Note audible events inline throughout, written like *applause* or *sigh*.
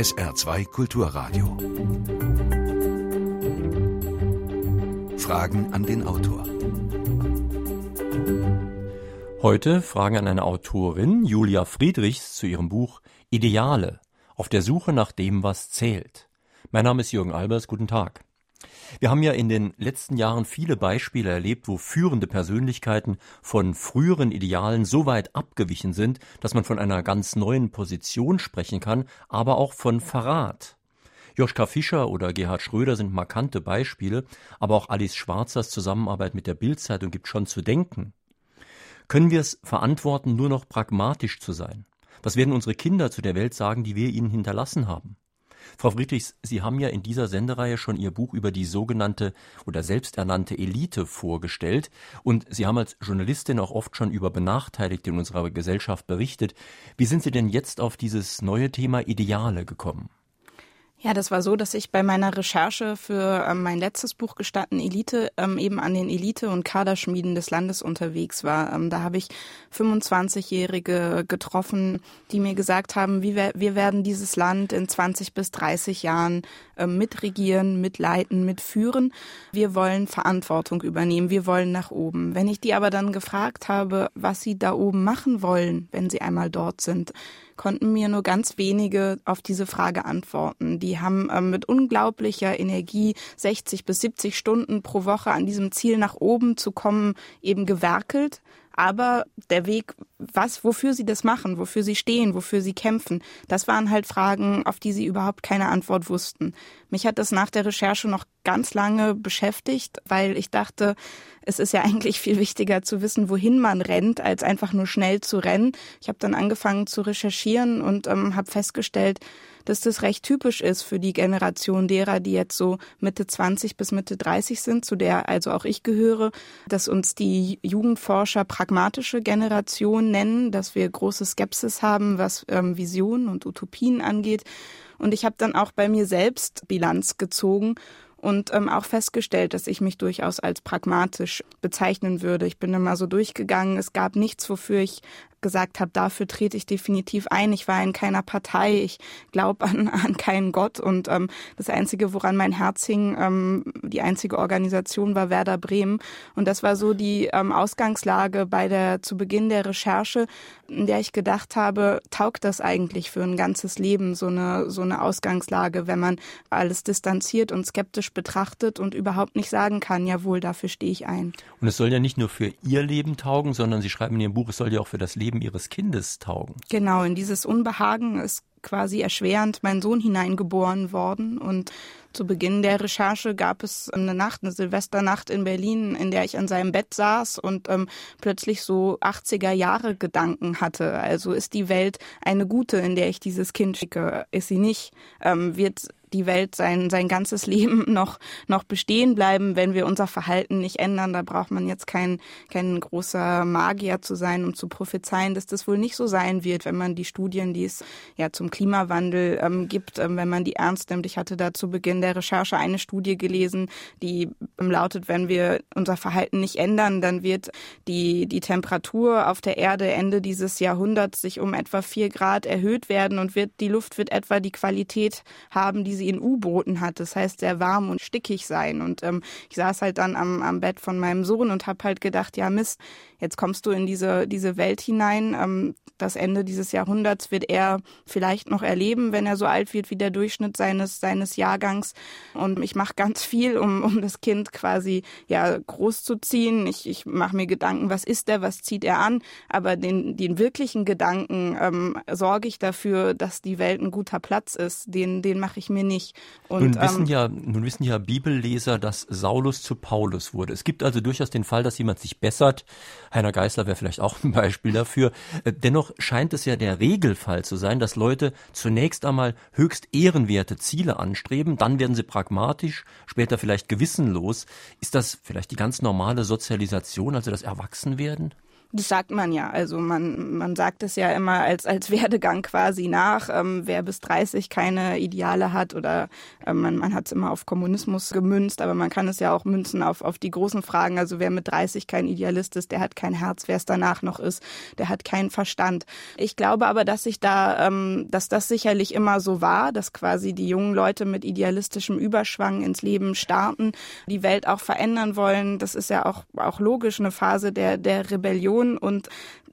SR2 Kulturradio. Fragen an den Autor. Heute Fragen an eine Autorin, Julia Friedrichs, zu ihrem Buch Ideale, auf der Suche nach dem, was zählt. Mein Name ist Jürgen Albers, guten Tag. Wir haben ja in den letzten Jahren viele Beispiele erlebt, wo führende Persönlichkeiten von früheren Idealen so weit abgewichen sind, dass man von einer ganz neuen Position sprechen kann, aber auch von Verrat. Joschka Fischer oder Gerhard Schröder sind markante Beispiele, aber auch Alice Schwarzers Zusammenarbeit mit der Bildzeitung gibt schon zu denken. Können wir es verantworten, nur noch pragmatisch zu sein? Was werden unsere Kinder zu der Welt sagen, die wir ihnen hinterlassen haben? Frau Friedrichs, Sie haben ja in dieser Sendereihe schon Ihr Buch über die sogenannte oder selbsternannte Elite vorgestellt und Sie haben als Journalistin auch oft schon über Benachteiligte in unserer Gesellschaft berichtet. Wie sind Sie denn jetzt auf dieses neue Thema Ideale gekommen? Ja, das war so, dass ich bei meiner Recherche für ähm, mein letztes Buch Gestatten Elite ähm, eben an den Elite- und Kaderschmieden des Landes unterwegs war. Ähm, da habe ich 25-Jährige getroffen, die mir gesagt haben, wie wir, wir werden dieses Land in 20 bis 30 Jahren mitregieren, mitleiten, mitführen. Wir wollen Verantwortung übernehmen, wir wollen nach oben. Wenn ich die aber dann gefragt habe, was sie da oben machen wollen, wenn sie einmal dort sind, konnten mir nur ganz wenige auf diese Frage antworten. Die haben ähm, mit unglaublicher Energie 60 bis 70 Stunden pro Woche an diesem Ziel nach oben zu kommen eben gewerkelt. Aber der Weg, was, wofür sie das machen, wofür sie stehen, wofür sie kämpfen, das waren halt Fragen, auf die sie überhaupt keine Antwort wussten. Mich hat das nach der Recherche noch ganz lange beschäftigt, weil ich dachte, es ist ja *laughs* eigentlich viel wichtiger zu wissen, wohin man rennt, als einfach nur schnell zu rennen. Ich habe dann angefangen zu recherchieren und ähm, habe festgestellt, dass das recht typisch ist für die Generation derer, die jetzt so Mitte 20 bis Mitte 30 sind, zu der also auch ich gehöre, dass uns die Jugendforscher pragmatische Generation nennen, dass wir große Skepsis haben, was ähm, Visionen und Utopien angeht. Und ich habe dann auch bei mir selbst Bilanz gezogen und ähm, auch festgestellt, dass ich mich durchaus als pragmatisch bezeichnen würde. Ich bin immer so durchgegangen. Es gab nichts, wofür ich gesagt habe, dafür trete ich definitiv ein. Ich war in keiner Partei, ich glaube an, *laughs* an keinen Gott und ähm, das Einzige, woran mein Herz hing, ähm, die einzige Organisation war Werder Bremen und das war so die ähm, Ausgangslage bei der zu Beginn der Recherche, in der ich gedacht habe, taugt das eigentlich für ein ganzes Leben so eine so eine Ausgangslage, wenn man alles distanziert und skeptisch betrachtet und überhaupt nicht sagen kann, jawohl, dafür stehe ich ein. Und es soll ja nicht nur für Ihr Leben taugen, sondern Sie schreiben in Ihrem Buch, es soll ja auch für das Leben Leben ihres Kindes taugen. Genau, in dieses Unbehagen ist quasi erschwerend mein Sohn hineingeboren worden und zu Beginn der Recherche gab es eine Nacht, eine Silvesternacht in Berlin, in der ich an seinem Bett saß und ähm, plötzlich so 80er Jahre Gedanken hatte. Also ist die Welt eine gute, in der ich dieses Kind schicke? Ist sie nicht? Ähm, wird die Welt sein, sein ganzes *laughs* Leben noch, noch bestehen bleiben, wenn wir unser Verhalten nicht ändern. Da braucht man jetzt kein, kein großer Magier zu sein, um zu prophezeien, dass das wohl nicht so sein wird, wenn man die Studien, die es ja zum Klimawandel ähm, gibt, ähm, wenn man die ernst nimmt. Ich hatte da zu Beginn der Recherche eine Studie gelesen, die ähm, lautet, wenn wir unser Verhalten nicht ändern, dann wird die, die Temperatur auf der Erde Ende dieses Jahrhunderts sich um etwa vier Grad erhöht werden und wird, die Luft wird etwa die Qualität haben, die sie in U-Booten hat. Das heißt, sehr warm und stickig sein. Und ähm, ich saß halt dann am, am Bett von meinem Sohn und habe halt gedacht, ja Mist, jetzt kommst du in diese, diese Welt hinein. Ähm, das Ende dieses Jahrhunderts wird er vielleicht noch erleben, wenn er so alt wird wie der Durchschnitt seines, seines Jahrgangs. Und ich mache ganz viel, um, um das Kind quasi ja großzuziehen. Ich, ich mache mir Gedanken, was ist er, was zieht er an. Aber den, den wirklichen Gedanken ähm, sorge ich dafür, dass die Welt ein guter Platz ist. Den, den mache ich mir nicht. Und, nun, wissen ähm, ja, nun wissen ja Bibelleser, dass Saulus zu Paulus wurde. Es gibt also durchaus den Fall, dass jemand sich bessert. Heiner Geißler wäre vielleicht auch ein Beispiel dafür. Äh, dennoch scheint es ja der Regelfall zu sein, dass Leute zunächst einmal höchst ehrenwerte Ziele anstreben, dann werden sie pragmatisch, später vielleicht gewissenlos. Ist das vielleicht die ganz normale Sozialisation, also das Erwachsenwerden? Das sagt man ja. Also man, man sagt es ja immer als, als Werdegang quasi nach. Ähm, wer bis 30 keine Ideale hat oder äh, man, man hat es immer auf Kommunismus gemünzt, aber man kann es ja auch münzen auf, auf die großen Fragen. Also wer mit 30 kein Idealist ist, der hat kein Herz. Wer es danach noch ist, der hat keinen Verstand. Ich glaube aber, dass sich da, ähm, dass das sicherlich immer so war, dass quasi die jungen Leute mit idealistischem Überschwang ins Leben starten, die Welt auch verändern wollen. Das ist ja auch, auch logisch eine Phase der, der Rebellion Situation und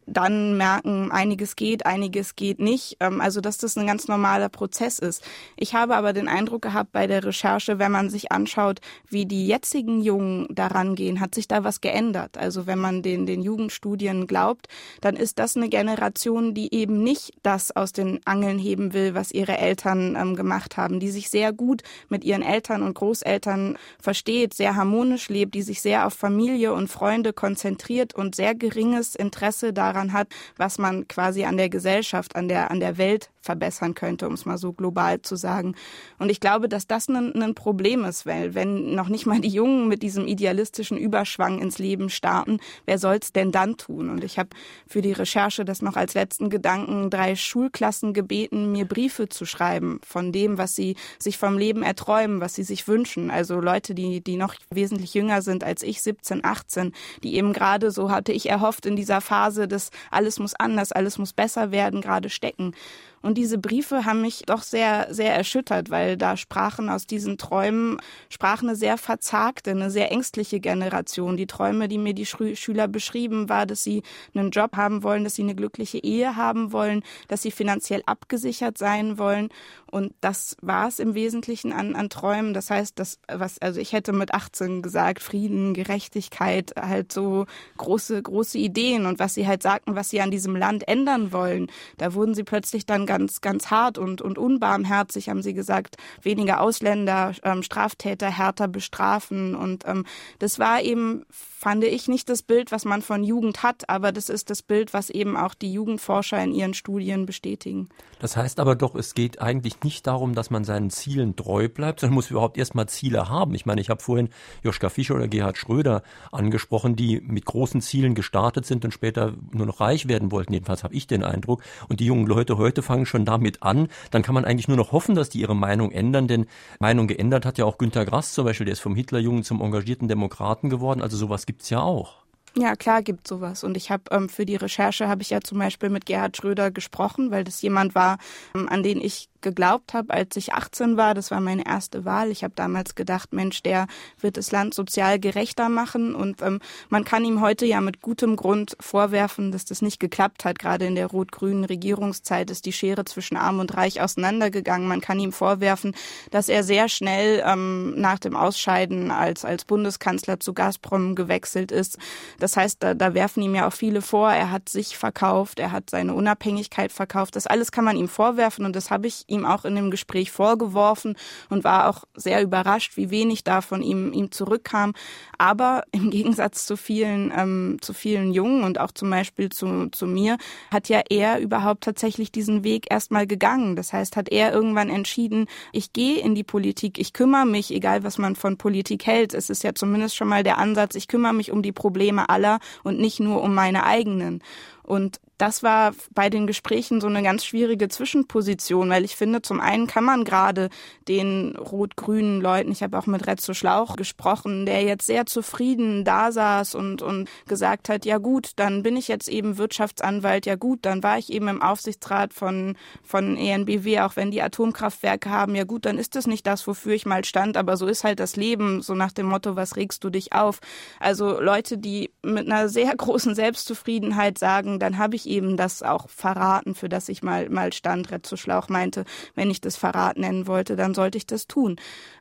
dann merken, einiges geht, einiges geht nicht. Ähm, also dass das ein ganz normaler Prozess ist. Ich habe aber den Eindruck gehabt bei der Recherche, wenn man sich anschaut, wie die jetzigen Jungen daran gehen, hat sich da was geändert. Also wenn man den, den Jugendstudien glaubt, dann ist das eine Generation, die eben nicht das aus den Angeln heben will, was ihre Eltern ähm, gemacht haben, die sich sehr gut mit ihren Eltern und Großeltern versteht, sehr harmonisch lebt, die sich sehr auf Familie und Freunde konzentriert und sehr geringes Interesse daran daran hat, was man quasi an der Gesellschaft, an der, an der Welt verbessern könnte, um es mal so global zu sagen. Und ich glaube, dass das ein, ein Problem ist, weil wenn noch nicht mal die Jungen mit diesem idealistischen Überschwang ins Leben starten, wer soll es denn dann tun? Und ich habe für die Recherche das noch als letzten Gedanken drei Schulklassen gebeten, mir Briefe zu schreiben von dem, was sie sich vom Leben erträumen, was sie sich wünschen. Also Leute, die, die noch wesentlich jünger sind als ich, 17, 18, die eben gerade so hatte ich erhofft in dieser Phase des alles muss anders, alles muss besser werden, gerade stecken. Und diese Briefe haben mich doch sehr, sehr erschüttert, weil da sprachen aus diesen Träumen, sprach eine sehr verzagte, eine sehr ängstliche Generation. Die Träume, die mir die Schüler beschrieben, war, dass sie einen Job haben wollen, dass sie eine glückliche Ehe haben wollen, dass sie finanziell abgesichert sein wollen. Und das war es im Wesentlichen an, an Träumen. Das heißt, das, was, also ich hätte mit 18 gesagt, Frieden, Gerechtigkeit, halt so große, große Ideen und was sie halt sagten, was sie an diesem Land ändern wollen. Da wurden sie plötzlich dann ganz, ganz hart und, und unbarmherzig, haben sie gesagt, weniger Ausländer, ähm, Straftäter härter bestrafen. Und ähm, das war eben, fand ich, nicht das Bild, was man von Jugend hat, aber das ist das Bild, was eben auch die Jugendforscher in ihren Studien bestätigen. Das heißt aber doch, es geht eigentlich nicht darum, dass man seinen Zielen treu bleibt, sondern muss überhaupt erstmal Ziele haben. Ich meine, ich habe vorhin Joschka Fischer oder Gerhard Schröder angesprochen, die mit großen Zielen gestartet sind und später nur noch reich werden wollten. Jedenfalls habe ich den Eindruck. Und die jungen Leute heute fangen schon damit an. Dann kann man eigentlich nur noch hoffen, dass die ihre Meinung ändern, denn Meinung geändert hat ja auch Günter Grass zum Beispiel, der ist vom Hitlerjungen zum engagierten Demokraten geworden. Also sowas gibt's ja auch. Ja, klar gibt sowas. Und ich habe ähm, für die Recherche habe ich ja zum Beispiel mit Gerhard Schröder gesprochen, weil das jemand war, ähm, an den ich geglaubt habe, als ich 18 war. Das war meine erste Wahl. Ich habe damals gedacht, Mensch, der wird das Land sozial gerechter machen. Und ähm, man kann ihm heute ja mit gutem Grund vorwerfen, dass das nicht geklappt hat. Gerade in der rot-grünen Regierungszeit ist die Schere zwischen Arm und Reich auseinandergegangen. Man kann ihm vorwerfen, dass er sehr schnell ähm, nach dem Ausscheiden als, als Bundeskanzler zu Gazprom gewechselt ist. Das heißt, da, da werfen ihm ja auch viele vor, er hat sich verkauft, er hat seine Unabhängigkeit verkauft. Das alles kann man ihm vorwerfen und das habe ich ihm auch in dem Gespräch vorgeworfen und war auch sehr überrascht, wie wenig da von ihm, ihm zurückkam. Aber im *laughs* Gegensatz zu vielen, ähm, zu vielen Jungen und auch zum Beispiel zu, zu mir, hat ja er überhaupt tatsächlich diesen Weg erstmal gegangen. Das heißt, hat er irgendwann entschieden, ich gehe in die Politik, ich kümmere mich, egal was man von Politik hält. Es ist ja zumindest schon mal der Ansatz, ich kümmere mich um die Probleme aller und nicht nur um meine eigenen. Und das war bei den Gesprächen so eine ganz schwierige Zwischenposition, weil ich finde, zum einen kann man gerade den rot-grünen Leuten, ich habe auch mit Retzo Schlauch gesprochen, der jetzt sehr zufrieden da saß und, und gesagt hat, ja gut, dann bin ich jetzt eben Wirtschaftsanwalt, ja gut, dann war ich eben im Aufsichtsrat von, von ENBW, auch wenn die Atomkraftwerke haben, ja gut, dann ist das nicht das, wofür ich mal stand, aber so ist halt das Leben, so nach dem Motto, was regst du dich auf? Also Leute, die mit einer sehr *laughs* großen Selbstzufriedenheit sagen, dann habe ich eben das auch verraten, für das ich mal, mal stand. Retzo Schlauch meinte, wenn ich das Verrat nennen wollte, dann sollte ich das tun.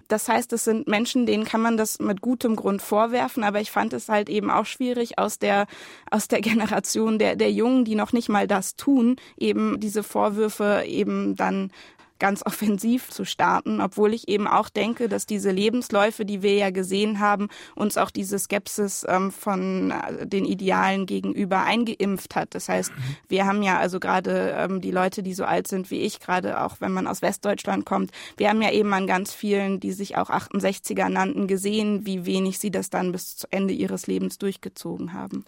Das heißt, es sind Menschen, denen kann man das mit gutem Grund vorwerfen, aber ich fand es halt eben auch schwierig aus der, aus der *laughs* Generation der, der Jungen, die noch nicht mal das tun, eben diese Vorwürfe eben dann ganz offensiv zu starten, obwohl ich eben auch denke, dass diese Lebensläufe, die wir ja gesehen haben, uns auch diese Skepsis ähm, von äh, den Idealen gegenüber eingeimpft hat. Das heißt, wir haben ja also gerade ähm, die Leute, die so alt sind wie ich, gerade auch wenn man aus Westdeutschland kommt, wir haben ja eben an ganz vielen, die sich auch 68er nannten, gesehen, wie wenig sie das dann bis zu Ende ihres Lebens durchgezogen haben.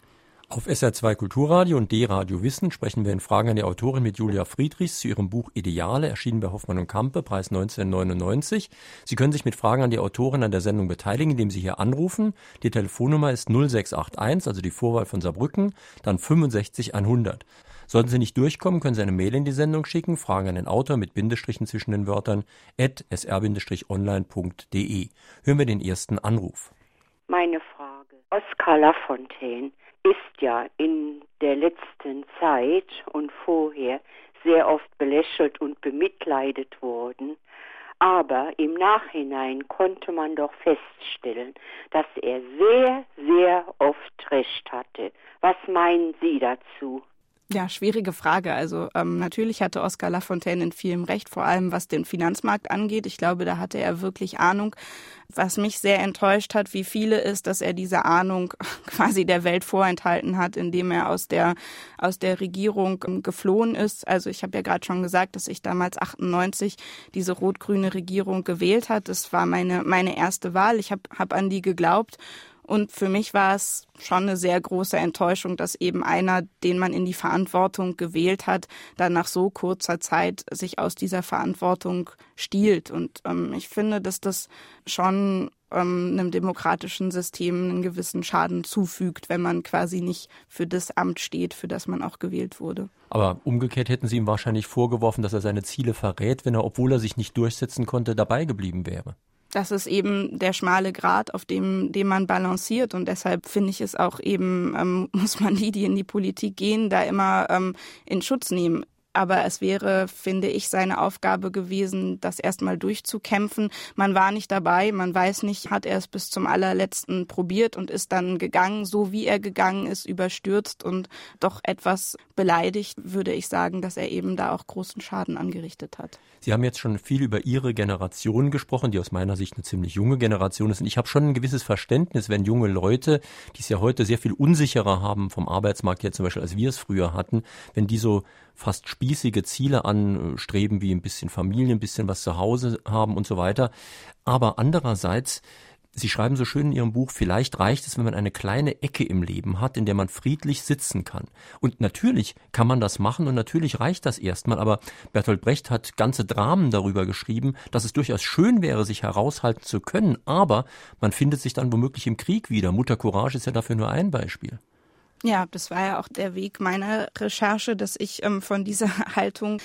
Auf SR2 Kulturradio und D-Radio Wissen sprechen wir in Fragen an die Autorin mit Julia Friedrichs zu ihrem Buch Ideale, erschienen bei Hoffmann und Kampe, Preis 1999. Sie können sich mit Fragen an die Autorin an der Sendung beteiligen, indem Sie hier anrufen. Die Telefonnummer ist 0681, also die Vorwahl von Saarbrücken, dann 65100. Sollten Sie nicht durchkommen, können Sie eine Mail in die Sendung schicken, Fragen an den Autor mit Bindestrichen zwischen den Wörtern at sr-online.de. Hören wir den ersten Anruf. Meine Frage. Oskar Lafontaine ist ja in der letzten Zeit und vorher sehr oft belächelt und bemitleidet worden. Aber im Nachhinein konnte man doch feststellen, dass er sehr, sehr oft recht hatte. Was meinen Sie dazu? Ja, schwierige Frage. Also ähm, natürlich hatte Oskar Lafontaine in vielem recht, vor allem was den Finanzmarkt angeht. Ich glaube, da hatte er wirklich Ahnung. Was mich sehr enttäuscht hat, wie viele ist, dass er diese Ahnung *laughs* quasi der Welt vorenthalten hat, indem er aus der aus der Regierung ähm, geflohen ist. Also ich habe ja gerade schon gesagt, dass ich damals 98 diese rot-grüne Regierung gewählt hat. Das war meine meine erste Wahl. Ich habe hab an die geglaubt und für mich war es schon eine sehr große Enttäuschung, dass eben einer, den man in die Verantwortung gewählt hat, dann nach so kurzer Zeit sich aus dieser Verantwortung stiehlt. Und ähm, ich finde, dass das schon ähm, einem demokratischen System einen gewissen Schaden zufügt, wenn man quasi nicht für das Amt steht, für das man auch gewählt wurde. Aber umgekehrt hätten Sie ihm wahrscheinlich vorgeworfen, dass er seine Ziele verrät, wenn er, obwohl er sich nicht durchsetzen konnte, dabei geblieben wäre das ist eben der schmale Grat, auf dem, dem man balanciert. Und deshalb finde ich es auch eben, ähm, *laughs* muss man die, die in die Politik gehen, da immer ähm, in Schutz nehmen. Aber es wäre, finde ich, seine Aufgabe gewesen, das erstmal durchzukämpfen. Man war nicht dabei, man weiß nicht, hat er es bis zum allerletzten probiert und ist dann gegangen, so wie er gegangen ist, überstürzt und doch etwas beleidigt, würde ich sagen, dass er eben da auch großen Schaden angerichtet hat. Sie haben jetzt schon viel über Ihre Generation gesprochen, die aus meiner Sicht eine ziemlich junge Generation ist. Und ich habe schon ein gewisses Verständnis, wenn junge Leute, die es ja heute sehr viel unsicherer haben vom Arbeitsmarkt jetzt zum Beispiel, als wir es früher hatten, wenn die so fast spießige Ziele anstreben, wie ein bisschen Familie, ein bisschen was zu Hause haben und so weiter. Aber andererseits Sie schreiben so schön in Ihrem Buch, vielleicht reicht es, wenn man eine kleine Ecke im Leben hat, in der man friedlich sitzen kann. Und natürlich kann man das machen und natürlich reicht das erstmal, aber Bertolt Brecht hat ganze Dramen darüber geschrieben, dass es durchaus schön wäre, sich heraushalten zu können, aber man findet sich dann womöglich im Krieg wieder. Mutter Courage ist ja dafür nur ein Beispiel. Ja, das war ja auch der Weg meiner Recherche, dass ich ähm, von dieser *laughs* Haltung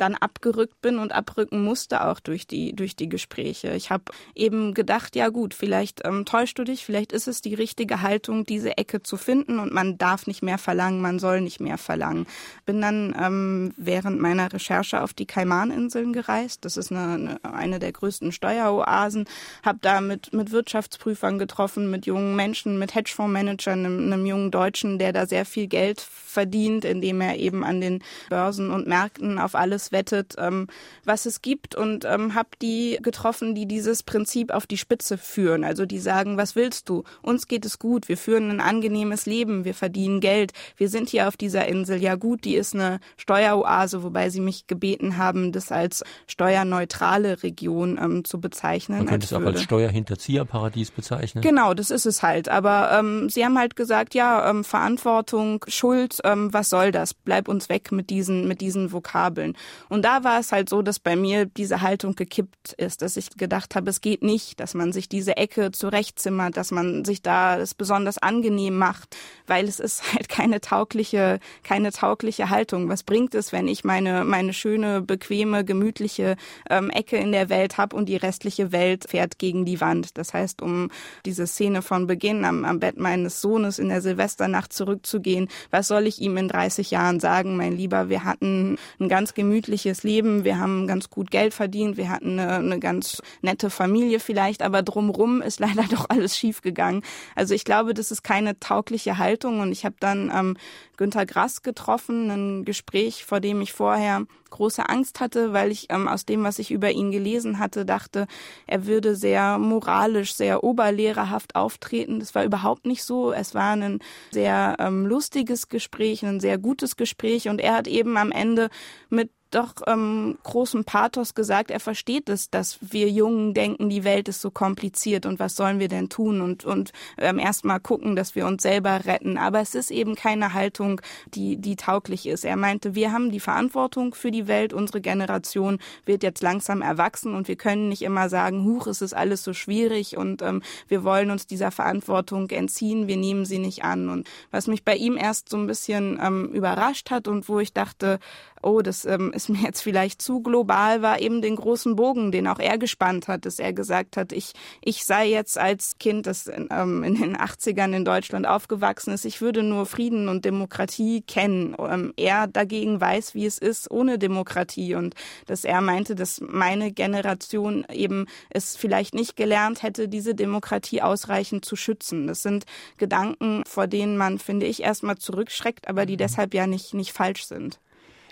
dann abgerückt bin und abrücken musste auch durch die durch die Gespräche. Ich habe eben gedacht, ja gut, vielleicht ähm, täuschst du dich, vielleicht ist es die richtige Haltung, diese Ecke zu finden und man darf nicht mehr verlangen, man soll nicht mehr verlangen. Bin dann ähm, während meiner Recherche auf die Kaimaninseln gereist. Das ist eine, eine der größten Steueroasen. Habe da mit mit Wirtschaftsprüfern getroffen, mit jungen Menschen, mit Hedgefondsmanagern, einem, einem jungen Deutschen, der da sehr viel Geld verdient, indem er eben an den Börsen und Märkten auf alles auswettet, ähm, was es gibt und ähm, habe die getroffen, die dieses Prinzip auf die Spitze führen. Also die sagen, was willst du? Uns geht es gut, wir führen ein angenehmes Leben, wir verdienen Geld, wir sind hier auf dieser Insel. Ja gut, die ist eine Steueroase, wobei sie mich gebeten haben, das als steuerneutrale Region ähm, zu bezeichnen. Man könnte es auch als Steuerhinterzieherparadies bezeichnen. Genau, das ist es halt. Aber ähm, sie haben halt gesagt, ja, ähm, Verantwortung, Schuld, ähm, was soll das? Bleib uns weg mit diesen, mit diesen Vokabeln. Und da war es halt so, dass bei mir diese Haltung gekippt ist, dass ich gedacht habe, es geht nicht, dass man sich diese Ecke zurechtzimmert, dass man sich da es besonders angenehm macht, weil es ist *laughs* halt keine taugliche, keine taugliche Haltung. Was bringt es, wenn ich meine, meine schöne, bequeme, gemütliche ähm, Ecke in der Welt habe und die restliche Welt fährt gegen die Wand? Das heißt, um diese Szene von Beginn am, am Bett meines Sohnes in der Silvesternacht zurückzugehen, was soll ich ihm in 30 Jahren sagen, mein Lieber, wir hatten ein ganz gemütliches gemütliches Leben, wir haben ganz gut Geld verdient, wir hatten eine, eine ganz nette Familie vielleicht, aber drumrum ist *laughs* leider doch alles schiefgegangen. Also ich glaube, das ist keine taugliche Haltung und ich habe dann ähm, Günter Grass getroffen, ein Gespräch, vor dem ich vorher große Angst hatte, weil ich ähm, aus dem, was ich über ihn gelesen hatte, dachte, er würde sehr moralisch, sehr oberlehrerhaft auftreten. Das war überhaupt nicht so. Es war ein sehr ähm, lustiges Gespräch, ein sehr gutes Gespräch und er hat eben am Ende mit doch ähm, großem Pathos gesagt, er versteht es, dass wir Jungen denken, die Welt ist so kompliziert und was sollen wir denn tun und, und ähm, erstmal gucken, dass wir uns selber retten. Aber es ist eben keine Haltung, die, die tauglich ist. Er meinte, wir haben die Verantwortung für die Welt, unsere Generation wird jetzt langsam erwachsen und wir können nicht immer sagen, huch, es ist alles so schwierig und ähm, wir wollen uns dieser Verantwortung entziehen, wir nehmen sie nicht an. Und was mich bei ihm erst so ein bisschen ähm, überrascht hat und wo ich dachte, oh, das ähm, ist mir jetzt vielleicht zu global, war eben den großen Bogen, den auch er gespannt hat, dass er gesagt hat, ich, ich sei jetzt als Kind, das in, ähm, in den 80ern in Deutschland aufgewachsen ist, ich würde nur Frieden und Demokratie kennen. Ähm, er dagegen weiß, wie es ist ohne Demokratie und dass er meinte, dass meine Generation eben es vielleicht nicht gelernt hätte, diese Demokratie ausreichend zu schützen. Das sind Gedanken, vor denen man, finde ich, erstmal zurückschreckt, aber die mhm. deshalb ja nicht, nicht falsch sind.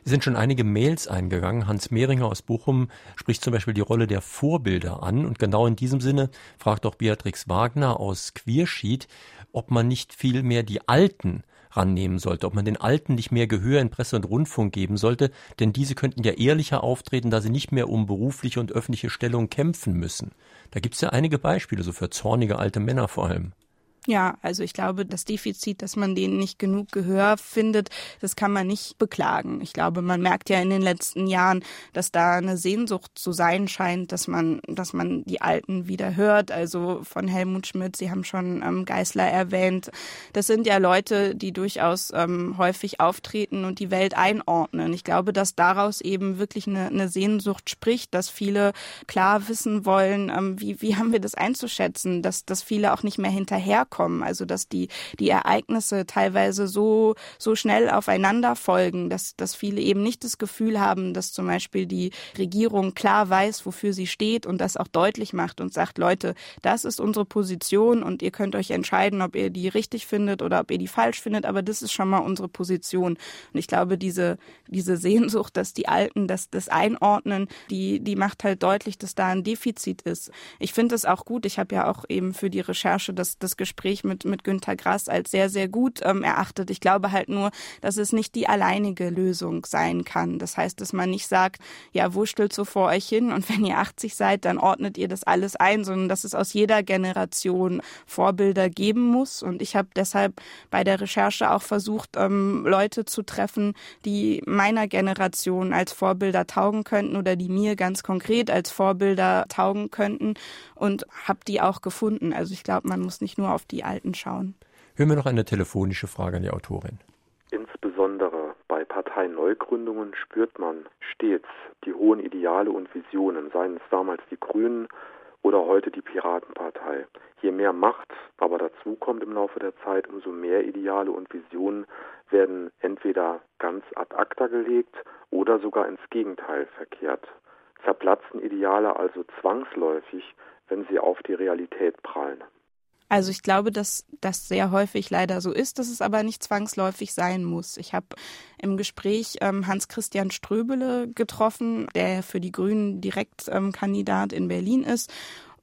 Sind schon einige Mails eingegangen. Hans Mehringer aus Bochum spricht zum Beispiel die Rolle der Vorbilder an. Und genau in diesem Sinne fragt auch Beatrix Wagner aus Queerschied, ob man nicht viel mehr die Alten rannehmen sollte, ob man den Alten nicht mehr Gehör in Presse und Rundfunk geben sollte, denn diese könnten ja ehrlicher auftreten, da sie nicht mehr um berufliche und öffentliche Stellung kämpfen müssen. Da gibt es ja einige Beispiele, so für zornige alte Männer vor allem. Ja, also ich glaube, das Defizit, dass man denen nicht genug Gehör findet, das kann man nicht beklagen. Ich glaube, man merkt ja in den letzten Jahren, dass da eine Sehnsucht zu sein scheint, dass man, dass man die Alten wieder hört. Also von Helmut Schmidt, Sie haben schon ähm, Geißler erwähnt. Das sind ja Leute, die durchaus ähm, häufig auftreten und die Welt einordnen. Ich glaube, dass daraus eben wirklich eine, eine Sehnsucht spricht, dass viele klar wissen wollen, ähm, wie, wie haben wir das einzuschätzen, dass, dass viele auch nicht mehr hinterherkommen kommen. Also dass die, die Ereignisse teilweise so, so schnell aufeinander folgen, dass, dass viele eben nicht das Gefühl haben, dass zum Beispiel die Regierung klar weiß, wofür sie steht und das auch deutlich macht und sagt, Leute, das ist unsere Position und ihr könnt euch entscheiden, ob ihr die richtig findet oder ob ihr die falsch findet, aber das ist schon mal unsere Position. Und ich glaube, diese, diese Sehnsucht, dass die Alten das, das einordnen, die, die macht halt deutlich, dass da ein Defizit ist. Ich finde es auch gut. Ich habe ja auch eben für die Recherche das, das Gespräch Gespräch mit, mit Günter Grass als sehr, sehr gut ähm, erachtet. Ich glaube halt nur, dass es nicht die alleinige Lösung sein kann. Das heißt, dass man nicht sagt, ja, wurschtelt so vor euch hin und *laughs* wenn ihr 80 seid, dann ordnet ihr das alles ein, sondern dass es aus jeder Generation Vorbilder geben muss. Und ich habe deshalb bei der Recherche auch versucht, ähm, Leute zu treffen, die meiner Generation als Vorbilder taugen könnten oder die mir ganz konkret als Vorbilder taugen könnten und habe die auch gefunden. Also ich glaube, man muss nicht nur auf die Alten schauen. Hören wir noch eine telefonische Frage an die Autorin. Insbesondere bei Parteineugründungen spürt man stets die hohen Ideale und Visionen, seien es damals die Grünen oder heute die Piratenpartei. Je mehr Macht aber dazu kommt im Laufe der Zeit, umso mehr Ideale und Visionen werden entweder ganz ad acta gelegt oder sogar ins Gegenteil verkehrt. Zerplatzen Ideale also zwangsläufig, wenn sie auf die Realität prallen. Also ich glaube, dass das sehr häufig leider so ist, dass es aber nicht zwangsläufig sein muss. Ich habe im Gespräch ähm, Hans-Christian Ströbele getroffen, der für die Grünen Direktkandidat ähm, in Berlin ist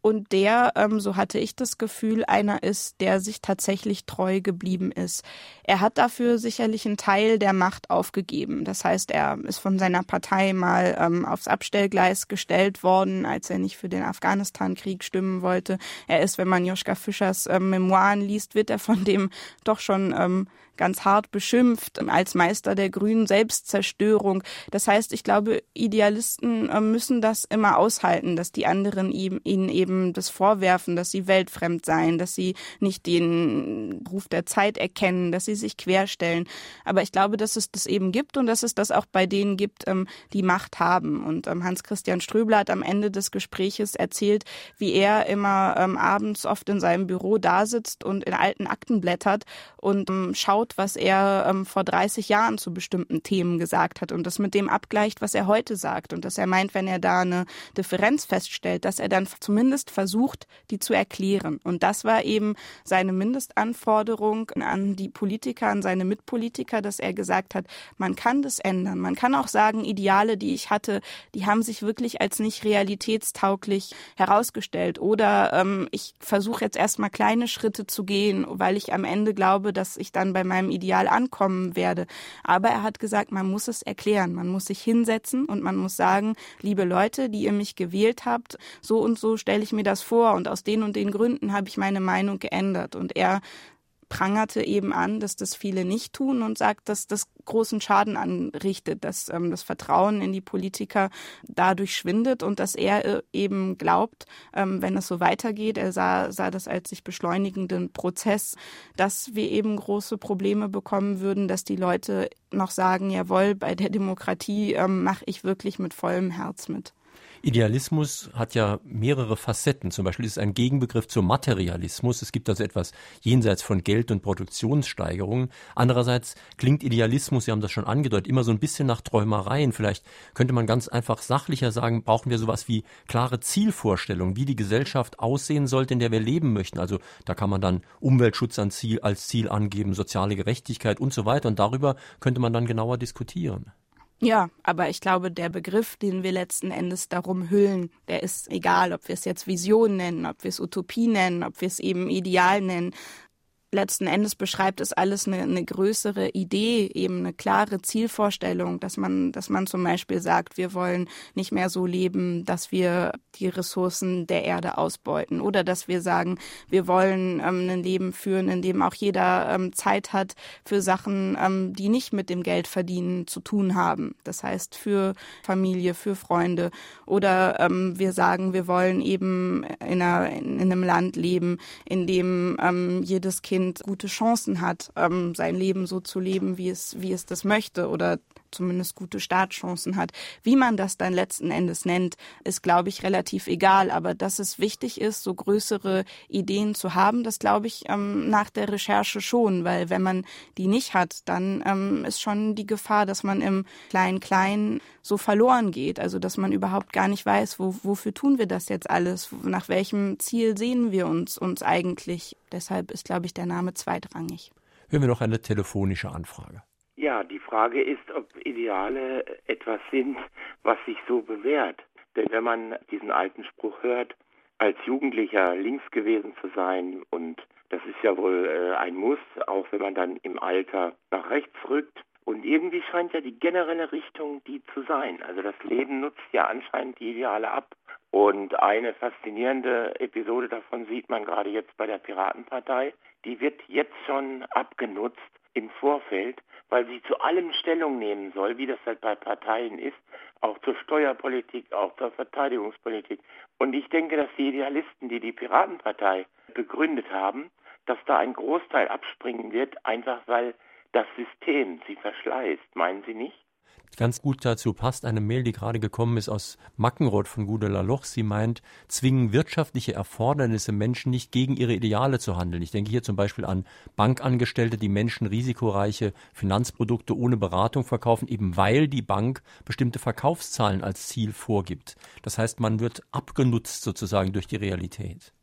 und der, ähm, so hatte ich das Gefühl, einer ist, der sich tatsächlich treu geblieben ist. Er hat dafür sicherlich einen Teil der Macht aufgegeben. Das heißt, er ist von seiner Partei mal ähm, aufs Abstellgleis gestellt worden, als er nicht für den Afghanistan-Krieg stimmen wollte. Er ist, wenn man Joschka Fischers ähm, Memoiren liest, wird er von dem doch schon ähm, ganz hart beschimpft als Meister der grünen Selbstzerstörung. Das heißt, ich glaube, Idealisten äh, müssen das immer aushalten, dass die anderen ihnen eben das vorwerfen, dass sie weltfremd seien, dass sie nicht den Ruf der Zeit erkennen, dass sie sich querstellen. Aber ich glaube, dass es das eben gibt und dass es das auch bei denen gibt, ähm, die Macht haben. Und ähm, Hans-Christian Ströbler hat am Ende des Gespräches erzählt, wie er immer ähm, abends oft in seinem Büro da sitzt und in alten Akten blättert und schaut, was er vor 30 Jahren zu bestimmten Themen gesagt hat und das mit dem abgleicht, was er heute sagt und dass er meint, wenn er da eine Differenz feststellt, dass er dann zumindest zumindest versucht, die zu erklären. Und das war eben seine Mindestanforderung an die Politiker, an seine Mitpolitiker, dass er gesagt hat, man kann das ändern. Man kann auch sagen, Ideale, die ich hatte, die haben sich wirklich als nicht realitätstauglich herausgestellt. Oder ähm, ich versuche jetzt erstmal kleine Schritte zu gehen, weil ich am Ende glaube, dass ich dann bei meinem Ideal ankommen werde. Aber er hat gesagt, man muss es erklären. Man muss sich hinsetzen und man muss sagen, liebe Leute, die ihr mich gewählt habt, so und so stelle ich mir das vor und aus den und den Gründen habe ich meine Meinung geändert. Und er prangerte eben an, dass das viele nicht tun und sagt, dass das großen Schaden anrichtet, dass ähm, das Vertrauen in die Politiker dadurch schwindet und dass er äh, eben glaubt, ähm, wenn es so weitergeht, er sah, sah das als sich beschleunigenden Prozess, dass wir eben große Probleme bekommen würden, dass die Leute noch sagen, jawohl, bei der Demokratie ähm, mache ich wirklich mit vollem Herz mit. Idealismus hat ja mehrere Facetten. Zum Beispiel ist es ein Gegenbegriff zum Materialismus. Es gibt also etwas jenseits von Geld und Produktionssteigerungen. Andererseits klingt Idealismus, Sie haben das schon angedeutet, immer so ein bisschen nach Träumereien. Vielleicht könnte man ganz einfach sachlicher sagen, brauchen wir sowas wie klare Zielvorstellungen, wie die Gesellschaft aussehen sollte, in der wir leben möchten. Also da kann man dann Umweltschutz als Ziel, als Ziel angeben, soziale Gerechtigkeit und so weiter. Und darüber könnte man dann genauer diskutieren. Ja, aber ich glaube, der Begriff, den wir letzten Endes darum hüllen, der ist egal, ob wir es jetzt Vision nennen, ob wir es Utopie nennen, ob wir es eben Ideal nennen letzten Endes beschreibt es alles eine, eine größere Idee, eben eine klare Zielvorstellung, dass man, dass man zum Beispiel sagt, wir wollen nicht mehr so leben, dass wir die Ressourcen der Erde ausbeuten oder dass wir sagen, wir wollen ähm, ein Leben führen, in dem auch jeder ähm, Zeit hat für Sachen, ähm, die nicht mit dem Geldverdienen zu tun haben. Das heißt für Familie, für Freunde oder ähm, wir sagen, wir wollen eben in, einer, in einem Land leben, in dem ähm, jedes Kind Kind gute Chancen hat, ähm, sein Leben so zu leben, wie es, wie es das möchte oder zumindest gute Startchancen hat. Wie man das dann letzten Endes nennt, ist, glaube ich, relativ egal. Aber dass es wichtig ist, so größere Ideen zu haben, das glaube ich ähm, nach der Recherche schon, weil wenn man die nicht hat, dann ähm, ist schon die Gefahr, dass man im Klein-Klein so verloren geht. Also dass man überhaupt gar nicht weiß, wo, wofür tun wir das jetzt alles, nach welchem Ziel sehen wir uns uns eigentlich. Deshalb ist, glaube ich, der Name zweitrangig. Hören wir noch eine telefonische Anfrage. Ja, die Frage ist, ob Ideale etwas sind, was sich so bewährt. Denn wenn man diesen alten Spruch hört, als Jugendlicher links gewesen zu sein und das ist ja wohl äh, ein Muss, auch wenn man dann im Alter nach rechts rückt. Und irgendwie scheint ja die generelle Richtung die zu sein. Also das Leben nutzt ja anscheinend die Ideale ab. Und eine faszinierende Episode davon sieht man gerade jetzt bei der Piratenpartei. Die wird jetzt schon abgenutzt im Vorfeld, weil sie zu allem Stellung nehmen soll, wie das halt bei Parteien ist, auch zur Steuerpolitik, auch zur Verteidigungspolitik. Und ich denke, dass die Idealisten, die die Piratenpartei begründet haben, dass da ein Großteil abspringen wird, einfach weil das System sie verschleißt. Meinen Sie nicht? Ganz gut dazu passt eine Mail, die gerade gekommen ist aus Mackenroth von Gudelaloch. Sie meint, zwingen wirtschaftliche Erfordernisse Menschen nicht gegen ihre Ideale zu handeln. Ich denke hier zum Beispiel an Bankangestellte, die Menschen risikoreiche Finanzprodukte ohne Beratung verkaufen, eben weil die Bank bestimmte Verkaufszahlen als Ziel vorgibt. Das heißt, man wird abgenutzt sozusagen durch die Realität.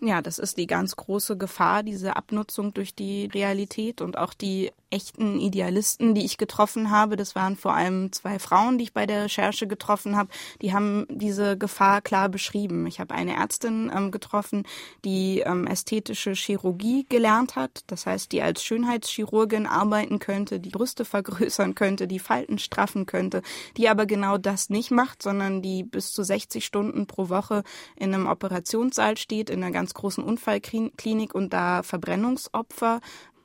Ja, das ist die ganz große Gefahr, diese Abnutzung durch die Realität und auch die echten Idealisten, die ich getroffen habe. Das waren vor allem zwei Frauen, die ich bei der Recherche getroffen habe. Die haben diese Gefahr klar beschrieben. Ich habe eine Ärztin ähm, getroffen, die ähm, ästhetische Chirurgie gelernt hat. Das heißt, die als Schönheitschirurgin arbeiten könnte, die Brüste vergrößern könnte, die Falten straffen könnte, die aber genau das nicht macht, sondern die bis zu 60 Stunden pro Woche in einem Operationssaal steht, in einer ganz großen Unfallklinik und da Verbrennungsopfer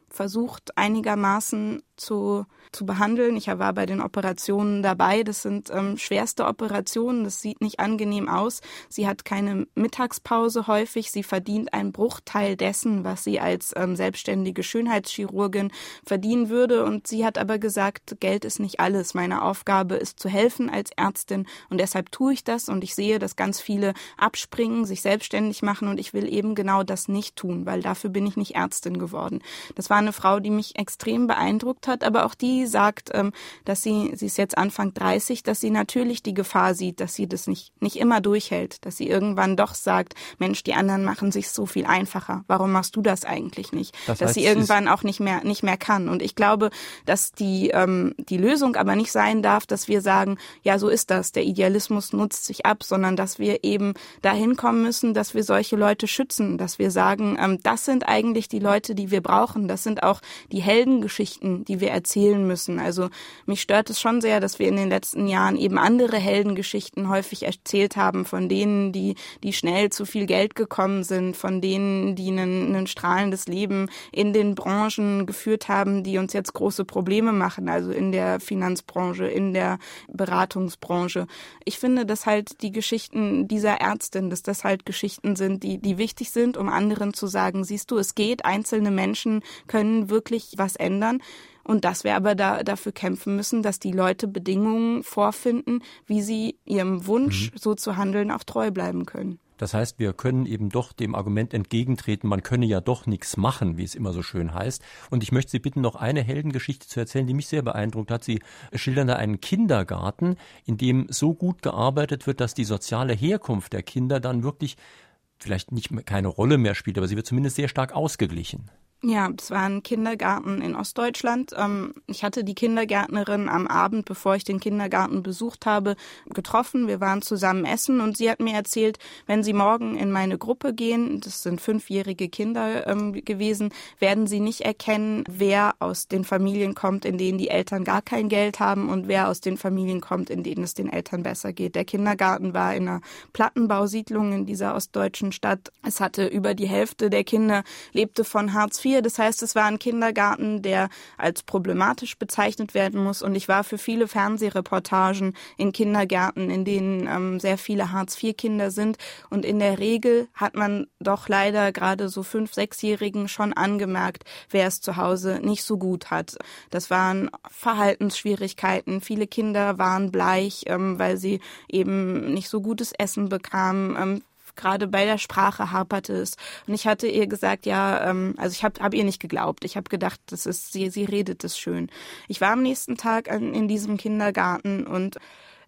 versucht einigermaßen zu, zu behandeln. Ich war bei den Operationen dabei. Das sind ähm, schwerste Operationen. Das sieht nicht angenehm aus. Sie hat keine Mittagspause häufig. Sie verdient einen Bruchteil dessen, was sie als ähm, selbstständige Schönheitschirurgin verdienen würde. Und sie hat aber gesagt, Geld ist nicht alles. Meine Aufgabe ist zu helfen als Ärztin. Und deshalb tue ich das. Und ich sehe, dass ganz viele abspringen, sich selbstständig machen. Und ich will eben genau das nicht tun, weil dafür bin ich nicht Ärztin geworden. Das war eine Frau, die mich extrem beeindruckt hat, aber auch die sagt, ähm, dass sie, sie ist jetzt Anfang 30, dass sie natürlich die Gefahr sieht, dass sie das nicht, nicht immer durchhält, dass sie irgendwann doch sagt, Mensch, die anderen machen sich so viel einfacher. Warum machst du das eigentlich nicht? Das dass sie irgendwann auch nicht mehr, nicht mehr kann. Und ich glaube, dass die, ähm, die Lösung aber nicht sein darf, dass wir sagen, ja, so ist das, der Idealismus nutzt sich ab, sondern dass wir eben dahin kommen müssen, dass wir solche Leute schützen, dass wir sagen, ähm, das sind eigentlich die Leute, die wir brauchen. Das sind auch die Heldengeschichten, die wir erzählen müssen. Also mich stört es schon sehr, dass wir in den letzten Jahren eben andere Heldengeschichten häufig erzählt haben, von denen, die, die schnell zu viel Geld gekommen sind, von denen, die ein, strahlendes Leben in den Branchen geführt haben, die uns jetzt große Probleme machen, also in der Finanzbranche, in der Beratungsbranche. Ich finde, dass halt die Geschichten dieser Ärztin, dass das halt Geschichten sind, die, die wichtig sind, um anderen zu sagen, siehst du, es geht, einzelne Menschen können wirklich was ändern. Und dass wir aber da, dafür kämpfen müssen, dass die Leute Bedingungen vorfinden, wie sie ihrem Wunsch, mhm. so zu handeln, auch treu bleiben können. Das heißt, wir können eben doch dem Argument entgegentreten, man könne ja doch nichts machen, wie es immer so schön heißt. Und ich möchte Sie bitten, noch eine Heldengeschichte zu erzählen, die mich sehr beeindruckt hat. Sie schildern da einen Kindergarten, in dem so gut gearbeitet wird, dass die soziale Herkunft der Kinder dann wirklich vielleicht nicht mehr, keine Rolle mehr spielt, aber sie wird zumindest sehr stark ausgeglichen. Ja, das war ein Kindergarten in Ostdeutschland. Ähm, ich hatte die Kindergärtnerin am Abend, bevor ich den Kindergarten besucht habe, getroffen. Wir waren zusammen essen und sie hat mir erzählt, wenn Sie morgen in meine Gruppe gehen, das sind fünfjährige Kinder ähm, gewesen, werden Sie nicht erkennen, wer aus den Familien kommt, in denen die Eltern gar kein Geld haben und wer aus den Familien kommt, in denen es den Eltern besser geht. Der Kindergarten war in einer Plattenbausiedlung in dieser ostdeutschen Stadt. Es hatte über die Hälfte der Kinder lebte von Hartz IV IV. Das heißt, es war ein Kindergarten, der als problematisch bezeichnet werden muss. Und ich war für viele Fernsehreportagen in Kindergärten, in denen ähm, sehr viele Hartz-IV-Kinder sind. Und in der Regel hat man doch leider gerade so fünf, sechsjährigen schon angemerkt, wer es zu Hause nicht so gut hat. Das waren Verhaltensschwierigkeiten. Viele Kinder waren bleich, ähm, weil sie eben nicht so gutes Essen bekamen. Ähm, gerade bei der Sprache haperte es. Und ich hatte ihr gesagt, ja, ähm, also ich habe hab ihr nicht geglaubt. Ich habe gedacht, das ist sie, sie redet es schön. Ich war am nächsten Tag an, in diesem Kindergarten und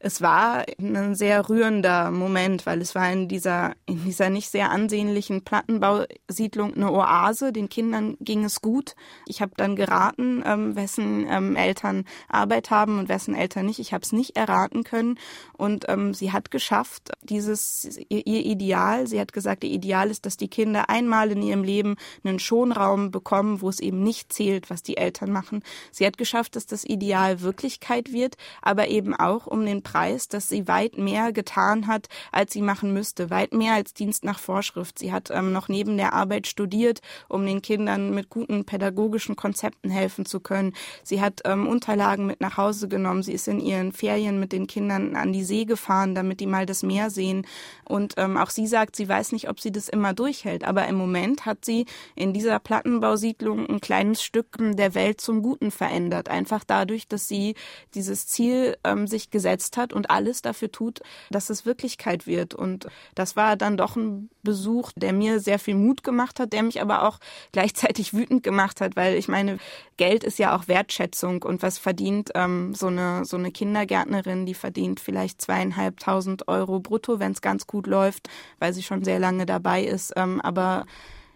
es war ein sehr rührender Moment, weil es war in dieser, in dieser nicht sehr ansehnlichen Plattenbausiedlung eine Oase. Den Kindern ging es gut. Ich habe dann geraten, ähm, wessen ähm, Eltern Arbeit haben und wessen Eltern nicht. Ich habe es nicht erraten können. Und ähm, sie hat geschafft, dieses ihr, ihr Ideal, sie hat gesagt, ihr Ideal ist, dass die Kinder einmal in ihrem Leben einen Schonraum bekommen, wo es eben nicht zählt, was die Eltern machen. Sie hat geschafft, dass das Ideal Wirklichkeit wird, aber eben auch um den Preis, dass sie weit mehr getan hat, als sie machen müsste, weit mehr als Dienst nach Vorschrift. Sie hat ähm, noch neben der Arbeit studiert, um den Kindern mit guten pädagogischen Konzepten helfen zu können. Sie hat ähm, Unterlagen mit nach Hause genommen. Sie ist in ihren Ferien mit den Kindern an die See gefahren, damit die mal das Meer sehen. Und ähm, auch sie sagt, sie weiß nicht, ob sie das immer durchhält. Aber im Moment hat sie in dieser Plattenbausiedlung ein kleines Stück der Welt zum Guten verändert. Einfach dadurch, dass sie dieses Ziel ähm, sich gesetzt hat hat und alles dafür tut, dass es Wirklichkeit wird. Und das war dann doch ein Besuch, der mir sehr viel Mut gemacht hat, der mich aber auch gleichzeitig *laughs* wütend gemacht hat, weil ich meine, Geld ist ja auch Wertschätzung und was verdient ähm, so eine so eine Kindergärtnerin, die verdient vielleicht zweieinhalbtausend Euro brutto, wenn es ganz gut läuft, weil sie schon sehr lange dabei ist. Ähm, aber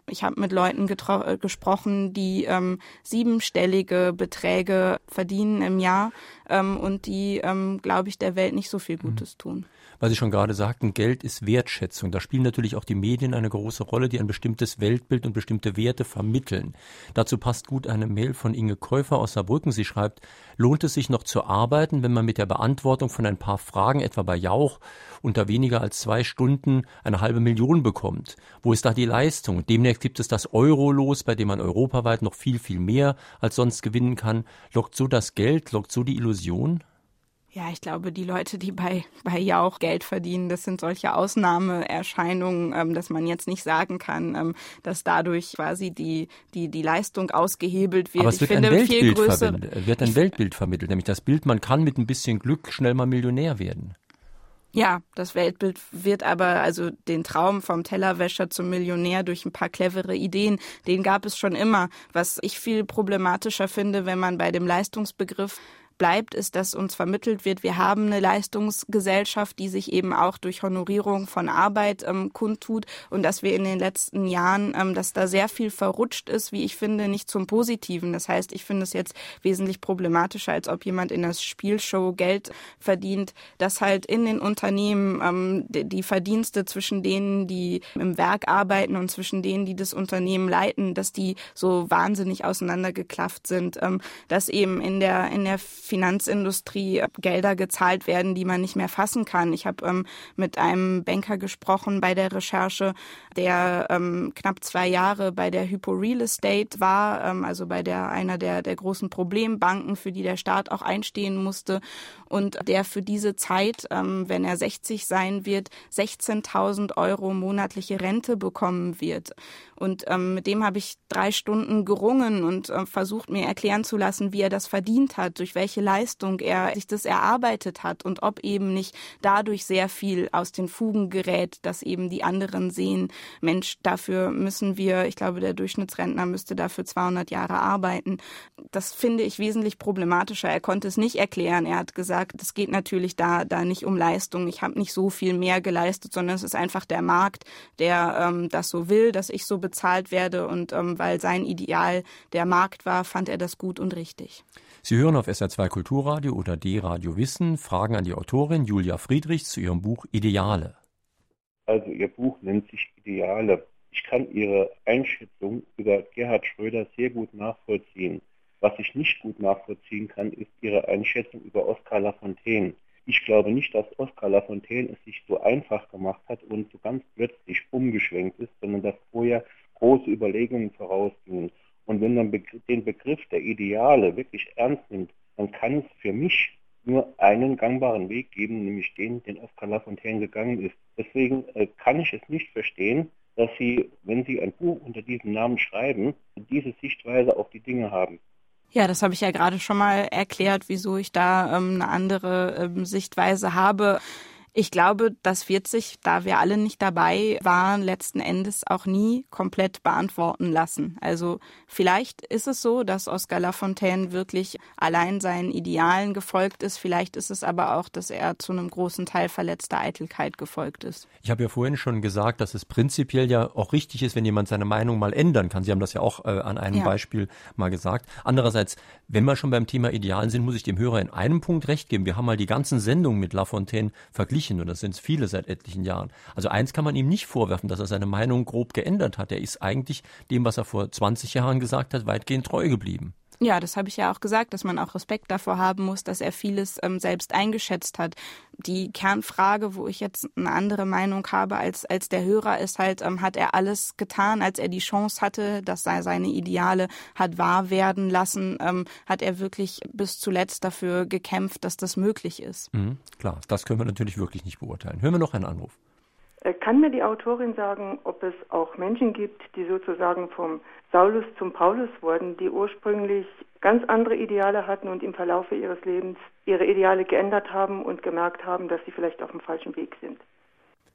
ich habe mit Leuten äh, gesprochen, die ähm, siebenstellige Beträge verdienen im Jahr ähm, und die, ähm, glaube ich, der Welt nicht so viel Gutes mhm. tun weil Sie schon gerade sagten, Geld ist Wertschätzung. Da spielen natürlich auch die Medien eine große Rolle, die ein bestimmtes Weltbild und bestimmte Werte vermitteln. Dazu passt gut eine Mail von Inge Käufer aus Saarbrücken. Sie schreibt, lohnt es sich noch zu arbeiten, wenn man mit der Beantwortung von ein paar Fragen, etwa bei Jauch, unter weniger als zwei Stunden eine halbe Million bekommt? Wo ist da die Leistung? Demnächst gibt es das Euro-Los, bei dem man europaweit noch viel, viel mehr als sonst gewinnen kann. Lockt so das Geld, lockt so die Illusion? Ja, ich glaube, die Leute, die bei, bei Jauch Geld verdienen, das sind solche Ausnahmeerscheinungen, ähm, dass man jetzt nicht sagen kann, ähm, dass dadurch quasi die, die, die Leistung ausgehebelt wird. Aber es wird ich finde, ein Weltbild verwendet, wird ein Weltbild vermittelt, nämlich das Bild, man kann mit ein bisschen Glück schnell mal Millionär werden. Ja, das Weltbild wird aber, also den Traum vom Tellerwäscher zum Millionär durch ein paar clevere Ideen, den gab es schon immer. Was ich viel problematischer finde, wenn man bei dem Leistungsbegriff bleibt, ist, dass uns vermittelt wird, wir haben eine Leistungsgesellschaft, die sich eben auch durch Honorierung von Arbeit ähm, kundtut und dass wir in den letzten Jahren, ähm, dass da sehr viel verrutscht ist, wie ich finde, nicht zum Positiven. Das heißt, ich finde es jetzt wesentlich problematischer, als ob jemand in der Spielshow Geld verdient, dass halt in den Unternehmen ähm, die Verdienste zwischen denen, die im Werk arbeiten und zwischen denen, die das Unternehmen leiten, dass die so wahnsinnig auseinandergeklafft sind, ähm, dass eben in der in der Finanzindustrie Gelder gezahlt werden, die man nicht mehr fassen kann. Ich habe ähm, mit einem Banker gesprochen bei der Recherche, der ähm, knapp zwei Jahre bei der Hypo Real Estate war, ähm, also bei der einer der, der großen Problembanken, für die der Staat auch einstehen musste und der für diese Zeit, ähm, wenn er 60 sein wird, 16.000 Euro monatliche Rente bekommen wird. Und ähm, mit dem habe ich drei Stunden gerungen und äh, versucht mir erklären zu lassen, wie er das verdient hat, durch welche Leistung er sich das erarbeitet hat und ob eben nicht dadurch sehr viel aus den Fugen gerät, dass eben die anderen sehen, Mensch, dafür müssen wir, ich glaube, der Durchschnittsrentner müsste dafür 200 Jahre arbeiten. Das finde ich wesentlich problematischer. Er konnte es nicht erklären. Er hat gesagt, es geht natürlich da, da nicht um Leistung. Ich habe nicht so viel mehr geleistet, sondern es ist einfach der Markt, der ähm, das so will, dass ich so bezahlt werde. Und ähm, weil sein Ideal der Markt war, fand er das gut und richtig. Sie hören auf SR2 Kulturradio oder D-Radio Wissen Fragen an die Autorin Julia Friedrichs zu ihrem Buch Ideale. Also Ihr Buch nennt sich Ideale. Ich kann Ihre Einschätzung über Gerhard Schröder sehr gut nachvollziehen. Was ich nicht gut nachvollziehen kann, ist Ihre Einschätzung über Oskar Lafontaine. Ich glaube nicht, dass Oskar Lafontaine es sich so einfach gemacht hat und so ganz plötzlich umgeschwenkt ist, sondern dass vorher große Überlegungen vorausgingen. Und wenn man den Begriff der Ideale wirklich ernst nimmt, dann kann es für mich nur einen gangbaren Weg geben, nämlich den, den Oskar Lafontaine gegangen ist. Deswegen äh, kann ich es nicht verstehen, dass Sie, wenn Sie ein Buch unter diesem Namen schreiben, diese Sichtweise auf die Dinge haben. Ja, das habe ich ja gerade schon mal erklärt, wieso ich da ähm, eine andere ähm, Sichtweise habe. Ich glaube, das wird sich, da wir alle nicht dabei waren, letzten Endes auch nie komplett beantworten lassen. Also vielleicht ist es so, dass Oscar Lafontaine wirklich allein seinen Idealen gefolgt ist. Vielleicht ist es aber auch, dass er zu einem großen Teil verletzter Eitelkeit gefolgt ist. Ich habe ja vorhin schon gesagt, dass es prinzipiell ja auch richtig ist, wenn jemand seine Meinung mal ändern kann. Sie haben das ja auch äh, an einem ja. Beispiel mal gesagt. Andererseits, wenn wir schon beim Thema Idealen sind, muss ich dem Hörer in einem Punkt recht geben. Wir haben mal die ganzen Sendungen mit Lafontaine verglichen verglichen und das sind viele seit etlichen Jahren. Also eins kann man ihm nicht vorwerfen, dass er seine Meinung grob geändert hat. Er ist eigentlich dem, was er vor 20 Jahren gesagt hat, weitgehend treu geblieben. Ja, das habe ich ja auch gesagt, dass man auch Respekt davor haben muss, dass er vieles ähm, selbst eingeschätzt hat. Die Kernfrage, wo ich jetzt eine andere Meinung habe als, als der Hörer, ist halt, ähm, hat er alles getan, als er die Chance hatte, dass er seine Ideale hat wahr werden lassen? Ähm, hat er wirklich bis zuletzt dafür gekämpft, dass das möglich ist? Mhm, klar, das können wir natürlich wirklich nicht beurteilen. Hören wir noch einen Anruf. Äh, kann mir die Autorin sagen, ob es auch Menschen gibt, die sozusagen vom Saulus zum Paulus wurden, die ursprünglich ganz andere Ideale hatten und im Verlaufe ihres Lebens ihre Ideale geändert haben und gemerkt haben, dass sie vielleicht auf dem falschen Weg sind?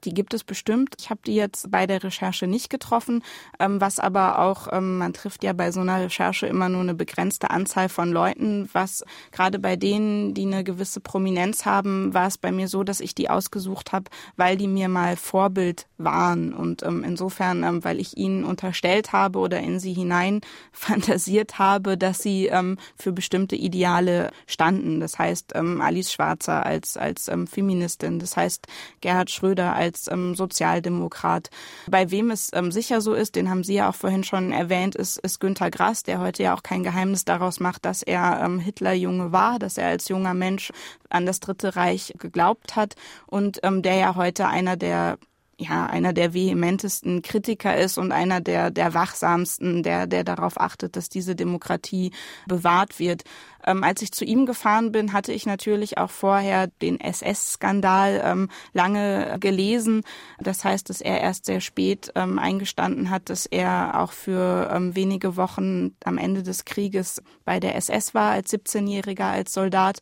Die gibt es bestimmt. Ich habe die jetzt bei der Recherche nicht getroffen, ähm, was aber auch, ähm, man trifft ja bei so einer Recherche immer nur eine begrenzte Anzahl von Leuten, was gerade bei denen, die eine gewisse Prominenz haben, war es bei mir so, dass ich die ausgesucht habe, weil die mir mal Vorbild waren und ähm, insofern, weil ich ihnen unterstellt habe oder in sie hinein *laughs* fantasiert habe, dass sie ähm, für bestimmte Ideale standen. Das heißt, ähm, Alice Schwarzer als, als ähm, Feministin, das heißt, Gerhard Schröder als als ähm, Sozialdemokrat. Bei wem es ähm, sicher so ist, den haben Sie ja auch vorhin schon erwähnt, ist, ist Günter Grass, der heute ja auch kein Geheimnis daraus macht, dass er ähm, Hitlerjunge war, dass er als junger Mensch an das Dritte Reich geglaubt hat und ähm, der ja heute einer der ja, einer der vehementesten Kritiker ist und einer der, der wachsamsten, der, der darauf achtet, dass diese Demokratie bewahrt wird. Ähm, als ich zu ihm gefahren bin, hatte ich natürlich auch vorher den SS-Skandal ähm, lange gelesen. Das heißt, dass er erst sehr spät ähm, eingestanden hat, dass er auch für ähm, wenige Wochen am Ende des Krieges bei der SS war, als 17-Jähriger, als Soldat.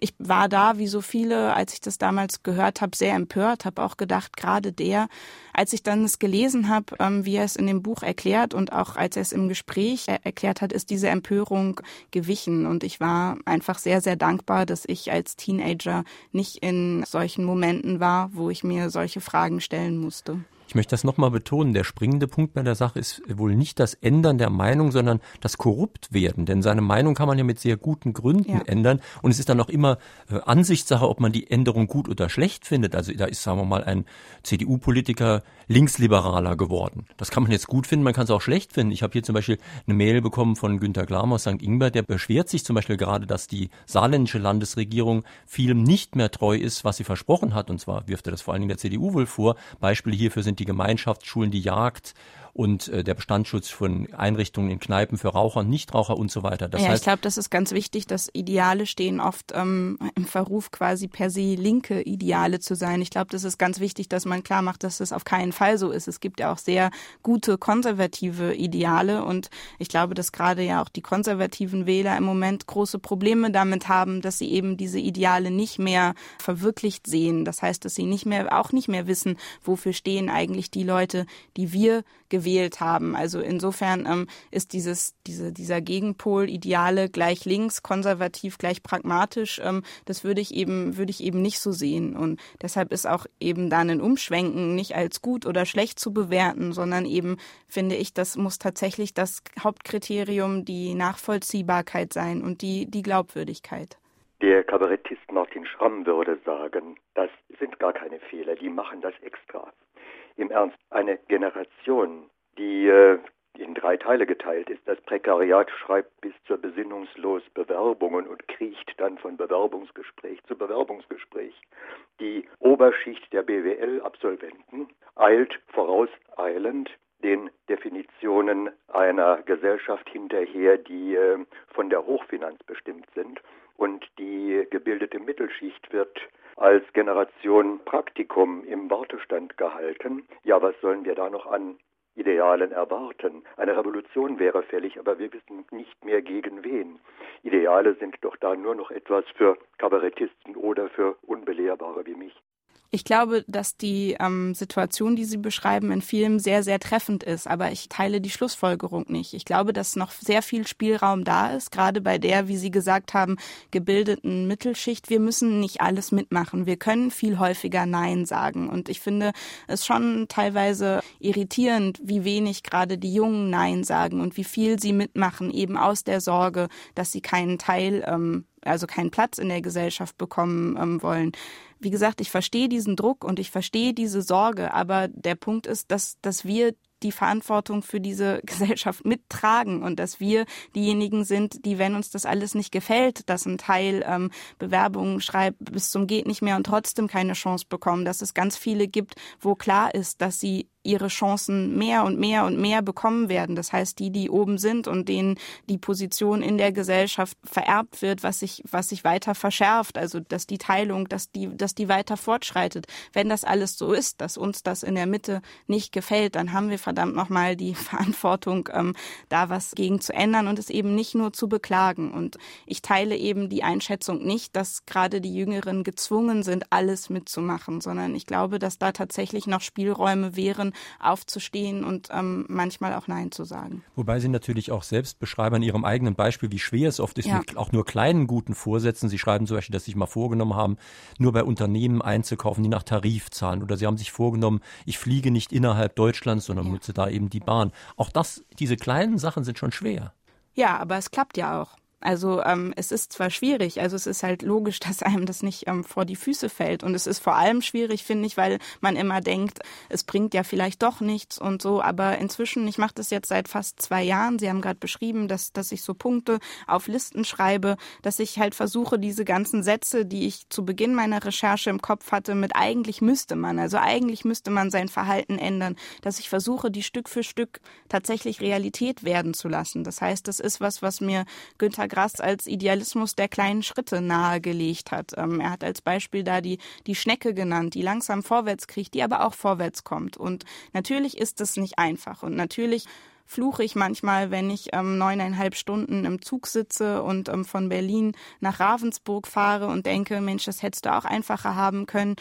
Ich war da, wie so viele, als ich das damals gehört habe, sehr empört, habe auch gedacht, gerade der, als ich dann es gelesen habe, ähm, wie er es in dem Buch erklärt und auch als er es im Gespräch erklärt hat, ist diese Empörung gewichen. Und ich war einfach sehr, sehr dankbar, dass ich als Teenager nicht in solchen Momenten war, wo ich mir solche Fragen stellen musste. Ich möchte das nochmal betonen. Der springende Punkt bei der Sache ist wohl nicht das Ändern der Meinung, sondern das Korruptwerden. Denn seine Meinung kann man ja mit sehr guten Gründen ja. ändern. Und es ist dann auch immer äh, Ansichtssache, ob man die Änderung gut oder schlecht findet. Also da ist, sagen wir mal, ein CDU-Politiker linksliberaler geworden. Das kann man jetzt gut finden, man kann es auch schlecht finden. Ich habe hier zum Beispiel eine Mail bekommen von Günter Glam aus St. Ingbert, der beschwert sich zum Beispiel gerade, dass die saarländische Landesregierung vielem nicht mehr treu ist, was sie versprochen hat. Und zwar wirft er das vor allen Dingen der CDU wohl vor. Beispiele hierfür sind die Gemeinschaftsschulen, die Jagd und äh, der Bestandsschutz von Einrichtungen in Kneipen für Raucher, Nichtraucher und so weiter. Das ja, heißt, ich glaube, das ist ganz wichtig, dass Ideale stehen oft ähm, im Verruf quasi per se linke Ideale zu sein. Ich glaube, das ist ganz wichtig, dass man klar macht, dass das auf keinen Fall so ist. Es gibt ja auch sehr gute konservative Ideale und ich glaube, dass gerade ja auch die konservativen Wähler im Moment große Probleme damit haben, dass sie eben diese Ideale nicht mehr verwirklicht sehen. Das heißt, dass sie nicht mehr auch nicht mehr wissen, wofür stehen eigentlich die Leute, die wir gewählt haben. Also insofern ähm, ist dieses, diese, dieser Gegenpol Ideale gleich links, konservativ gleich pragmatisch, ähm, das würde ich eben, würde ich eben nicht so sehen. Und deshalb ist auch eben dann ein Umschwenken nicht als gut oder schlecht zu bewerten, sondern eben finde ich, das muss tatsächlich das Hauptkriterium die Nachvollziehbarkeit sein und die, die Glaubwürdigkeit. Der Kabarettist Martin Schramm würde sagen, das sind gar keine Fehler, die machen das extra im Ernst eine Generation, die äh, in drei Teile geteilt ist. Das Prekariat schreibt bis zur besinnungslos Bewerbungen und kriecht dann von Bewerbungsgespräch zu Bewerbungsgespräch. Die Oberschicht der BWL-Absolventen eilt vorauseilend den Definitionen einer Gesellschaft hinterher, die äh, von der Hochfinanz bestimmt sind. Und die gebildete Mittelschicht wird als Generation Praktikum im Wartestand gehalten. Ja, was sollen wir da noch an Idealen erwarten? Eine Revolution wäre fällig, aber wir wissen nicht mehr gegen wen. Ideale sind doch da nur noch etwas für Kabarettisten oder für Unbelehrbare wie mich. Ich glaube, dass die ähm, Situation, die Sie beschreiben, in vielem sehr, sehr treffend ist. Aber ich teile die Schlussfolgerung nicht. Ich glaube, dass noch sehr viel Spielraum da ist, gerade bei der, wie Sie gesagt haben, gebildeten Mittelschicht. Wir müssen nicht alles mitmachen. Wir können viel häufiger Nein sagen. Und ich finde es schon teilweise irritierend, wie wenig gerade die Jungen Nein sagen und wie viel sie mitmachen, eben aus der Sorge, dass sie keinen Teil ähm, also keinen Platz in der Gesellschaft bekommen ähm, wollen. Wie gesagt, ich verstehe diesen Druck und ich verstehe diese Sorge, aber der Punkt ist, dass, dass wir die Verantwortung für diese *laughs* Gesellschaft mittragen und dass wir diejenigen sind, die, wenn uns das alles nicht gefällt, dass ein Teil ähm, Bewerbungen schreibt bis zum geht nicht mehr und trotzdem keine Chance bekommen, dass es ganz viele gibt, wo klar ist, dass sie ihre Chancen mehr und mehr und mehr bekommen werden. Das heißt, die, die oben sind und denen die Position in der Gesellschaft vererbt wird, was sich, was sich weiter verschärft, also dass die Teilung, dass die, dass die weiter fortschreitet. Wenn das alles so ist, dass uns das in der Mitte nicht gefällt, dann haben wir verdammt nochmal die *laughs* Verantwortung, ähm, da was gegen zu ändern und es eben nicht nur zu beklagen. Und ich teile eben die Einschätzung nicht, dass gerade die Jüngeren gezwungen sind, alles mitzumachen, sondern ich glaube, dass da tatsächlich noch Spielräume wären, aufzustehen und ähm, manchmal auch Nein zu sagen. Wobei Sie natürlich auch selbst beschreiben an Ihrem eigenen Beispiel, wie schwer es oft ist, ja. mit auch nur kleinen guten Vorsätzen. Sie schreiben zum Beispiel, dass Sie sich mal vorgenommen haben, nur bei Unternehmen einzukaufen, die nach Tarif zahlen. Oder Sie haben sich vorgenommen, ich fliege nicht innerhalb Deutschlands, sondern ja. nutze da eben die Bahn. Auch das, diese kleinen Sachen sind schon schwer. Ja, aber es klappt ja auch. Also ähm, es ist zwar schwierig, also es ist halt logisch, *laughs* dass einem das nicht ähm, vor die Füße fällt. Und es ist vor allem schwierig, finde ich, weil man immer denkt, es bringt ja vielleicht doch nichts und so. Aber inzwischen, ich mache das jetzt seit fast zwei Jahren. Sie haben gerade beschrieben, dass, dass ich so Punkte auf Listen schreibe, dass ich halt versuche, diese ganzen Sätze, die ich zu Beginn meiner Recherche im Kopf hatte, mit eigentlich müsste man, also eigentlich müsste man sein Verhalten ändern, dass ich versuche, die Stück für Stück tatsächlich Realität werden zu lassen. Das heißt, das ist was, was mir Günther Grass als Idealismus der kleinen Schritte nahegelegt hat. Ähm, er hat als Beispiel da die, die Schnecke genannt, die langsam vorwärts kriecht, die aber auch vorwärts kommt. Und natürlich ist es nicht einfach. Und natürlich fluche ich manchmal, wenn ich ähm, neuneinhalb Stunden im Zug sitze und ähm, von Berlin nach Ravensburg fahre und denke, Mensch, das hättest du auch einfacher haben können.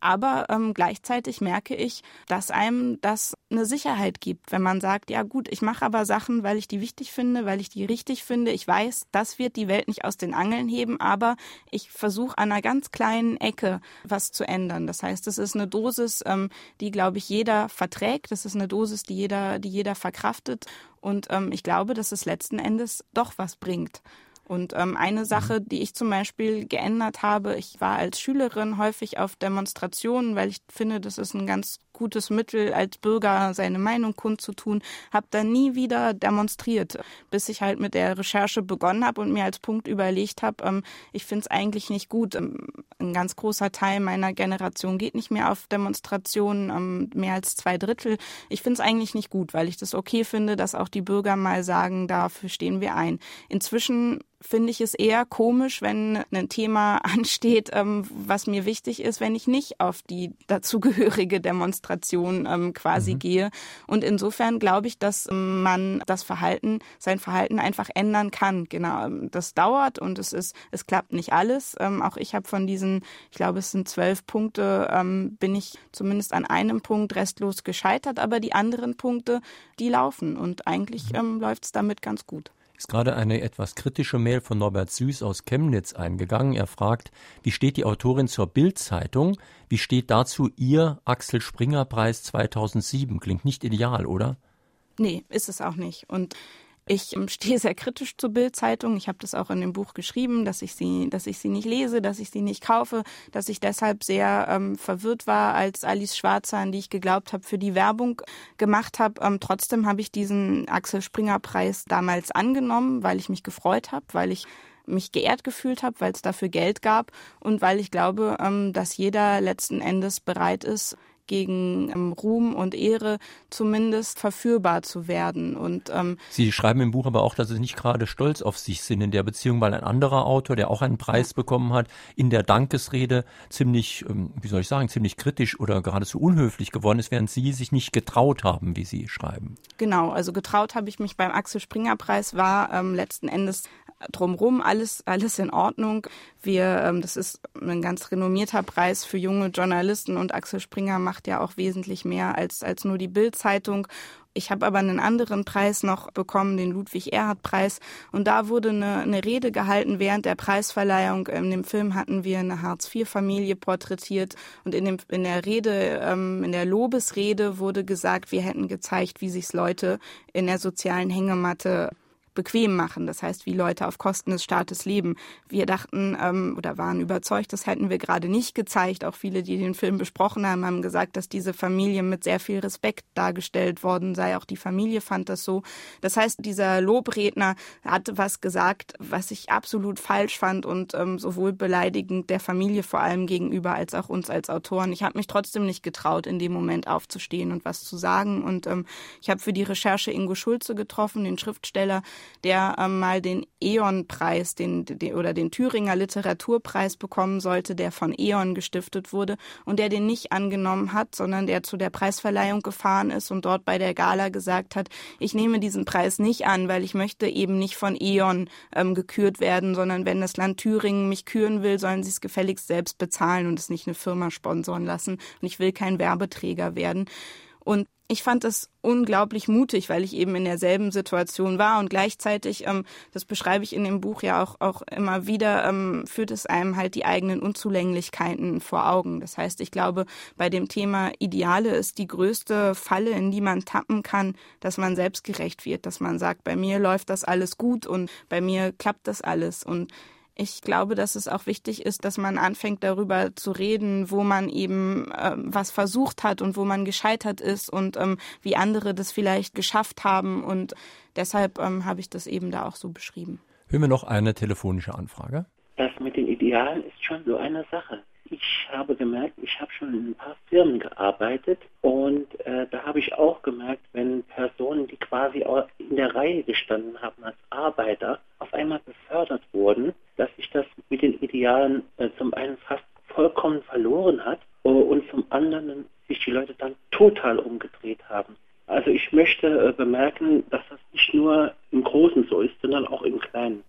Aber ähm, gleichzeitig merke ich, dass einem das eine Sicherheit gibt, wenn man sagt, ja gut, ich mache aber Sachen, weil ich die wichtig finde, weil ich die richtig finde. Ich weiß, das wird die Welt nicht aus den Angeln heben, aber ich versuche an einer ganz kleinen Ecke was zu ändern. Das heißt, es ist eine Dosis, ähm, die, glaube ich, jeder verträgt. Das ist eine Dosis, die jeder, die jeder verkraftet. Und ähm, ich glaube, dass es letzten Endes doch was bringt. Und ähm, eine mhm. Sache, die ich zum Beispiel geändert habe, ich war als Schülerin häufig auf Demonstrationen, weil ich finde, das ist ein ganz gutes Mittel, als Bürger seine Meinung kundzutun, habe dann nie wieder demonstriert, bis ich halt mit der Recherche begonnen habe und mir als Punkt überlegt habe, ähm, ich finde es eigentlich nicht gut. Ähm, ein ganz großer Teil meiner Generation geht nicht mehr auf Demonstrationen, ähm, mehr als zwei Drittel. Ich finde es eigentlich nicht gut, weil ich das okay finde, dass auch die Bürger mal sagen, dafür stehen wir ein. Inzwischen finde ich es eher komisch, wenn ein Thema *laughs* ansteht, ähm, was mir wichtig ist, wenn ich nicht auf die dazugehörige Demonstration ähm, quasi mhm. gehe. Und insofern glaube ich, dass man das Verhalten, sein Verhalten einfach ändern kann. Genau, ähm, das dauert und es ist, es klappt nicht alles. Ähm, auch ich habe von diesen, ich glaube, es sind zwölf Punkte, ähm, bin ich zumindest an einem Punkt restlos gescheitert, aber die anderen Punkte, die laufen und eigentlich mhm. ähm, läuft es damit ganz gut ist gerade eine etwas kritische Mail von Norbert Süß aus Chemnitz eingegangen. Er fragt, wie steht die Autorin zur Bild-Zeitung? Wie steht dazu ihr Axel Springer Preis 2007? Klingt nicht ideal, oder? Nee, ist es auch nicht. Und ich ähm, *laughs* stehe sehr kritisch zur Bild-Zeitung. Ich habe das auch in dem Buch geschrieben, dass ich sie, dass ich sie nicht lese, dass ich sie nicht kaufe, dass ich deshalb sehr ähm, verwirrt war, als Alice Schwarzer, an die ich geglaubt habe, für die Werbung gemacht habe. Ähm, trotzdem habe ich diesen Axel Springer Preis damals angenommen, weil ich mich gefreut habe, weil ich mich geehrt gefühlt habe, weil es dafür Geld gab und weil ich glaube, ähm, dass jeder letzten Endes bereit ist, gegen ähm, Ruhm und Ehre zumindest verführbar zu werden. Und ähm, Sie schreiben im Buch aber auch, dass Sie nicht gerade stolz auf sich sind in der Beziehung, weil ein anderer Autor, der auch einen Preis bekommen hat, in der Dankesrede ziemlich, ähm, wie soll ich sagen, ziemlich kritisch oder geradezu unhöflich geworden ist, während Sie sich nicht getraut haben, wie Sie schreiben. Genau, also getraut habe ich mich beim Axel Springer Preis war ähm, letzten Endes drumherum alles, alles in Ordnung. Wir, ähm, das ist ein ganz renommierter Preis für junge Journalisten und Axel Springer macht ja auch wesentlich mehr als, als nur die Bild-Zeitung. Ich habe aber einen anderen Preis noch bekommen, den Ludwig-Erhard-Preis. Und da wurde eine, eine Rede gehalten während der Preisverleihung. In dem Film hatten wir eine Hartz-IV-Familie porträtiert. Und in, dem, in der Rede, ähm, in der Lobesrede wurde gesagt, wir hätten gezeigt, wie sich Leute in der sozialen Hängematte bequem machen. Das heißt, wie Leute auf Kosten des Staates leben. Wir dachten ähm, oder waren überzeugt, das hätten wir gerade nicht gezeigt. Auch viele, die den Film besprochen haben, haben gesagt, dass diese Familie mit sehr viel Respekt dargestellt worden sei. Auch die Familie fand das so. Das heißt, dieser Lobredner hatte was gesagt, was ich absolut falsch fand und ähm, sowohl beleidigend der Familie vor allem gegenüber als auch uns als Autoren. Ich habe mich trotzdem nicht getraut, in dem Moment aufzustehen und was zu sagen. Und ähm, ich habe für die Recherche Ingo Schulze getroffen, den Schriftsteller, der ähm, mal den Eon-Preis den, den, oder den Thüringer Literaturpreis bekommen sollte, der von Eon gestiftet wurde und der den nicht angenommen hat, sondern der zu der Preisverleihung gefahren ist und dort bei der Gala gesagt hat, ich nehme diesen Preis nicht an, weil ich möchte eben nicht von Eon ähm, gekürt werden, sondern wenn das Land Thüringen mich küren will, sollen sie es gefälligst selbst bezahlen und es nicht eine Firma sponsoren lassen. Und ich will kein Werbeträger werden. Und ich fand das unglaublich mutig, weil ich eben in derselben Situation war und gleichzeitig, ähm, das beschreibe ich in dem Buch ja auch, auch immer wieder, ähm, führt es einem halt die eigenen Unzulänglichkeiten vor Augen. Das heißt, ich glaube, bei dem Thema Ideale ist die größte Falle, in die man tappen kann, dass man selbstgerecht wird, dass man sagt, bei mir läuft das alles gut und bei mir klappt das alles und ich glaube, dass es auch wichtig ist, dass man anfängt darüber zu reden, wo man eben äh, was versucht hat und wo man gescheitert ist und ähm, wie andere das vielleicht geschafft haben. Und deshalb ähm, habe ich das eben da auch so beschrieben. Hören wir noch eine telefonische Anfrage. Das mit den Idealen ist schon so eine Sache. Ich habe gemerkt, ich habe schon in ein paar Firmen gearbeitet und äh, da habe ich auch gemerkt, wenn Personen, die quasi in der Reihe gestanden haben als Arbeiter, auf einmal befördert wurden, dass sich das mit den Idealen äh, zum einen fast vollkommen verloren hat uh, und zum anderen sich die Leute dann total umgedreht haben. Also ich möchte äh, bemerken, dass das nicht nur im Großen so ist, sondern auch im Kleinen.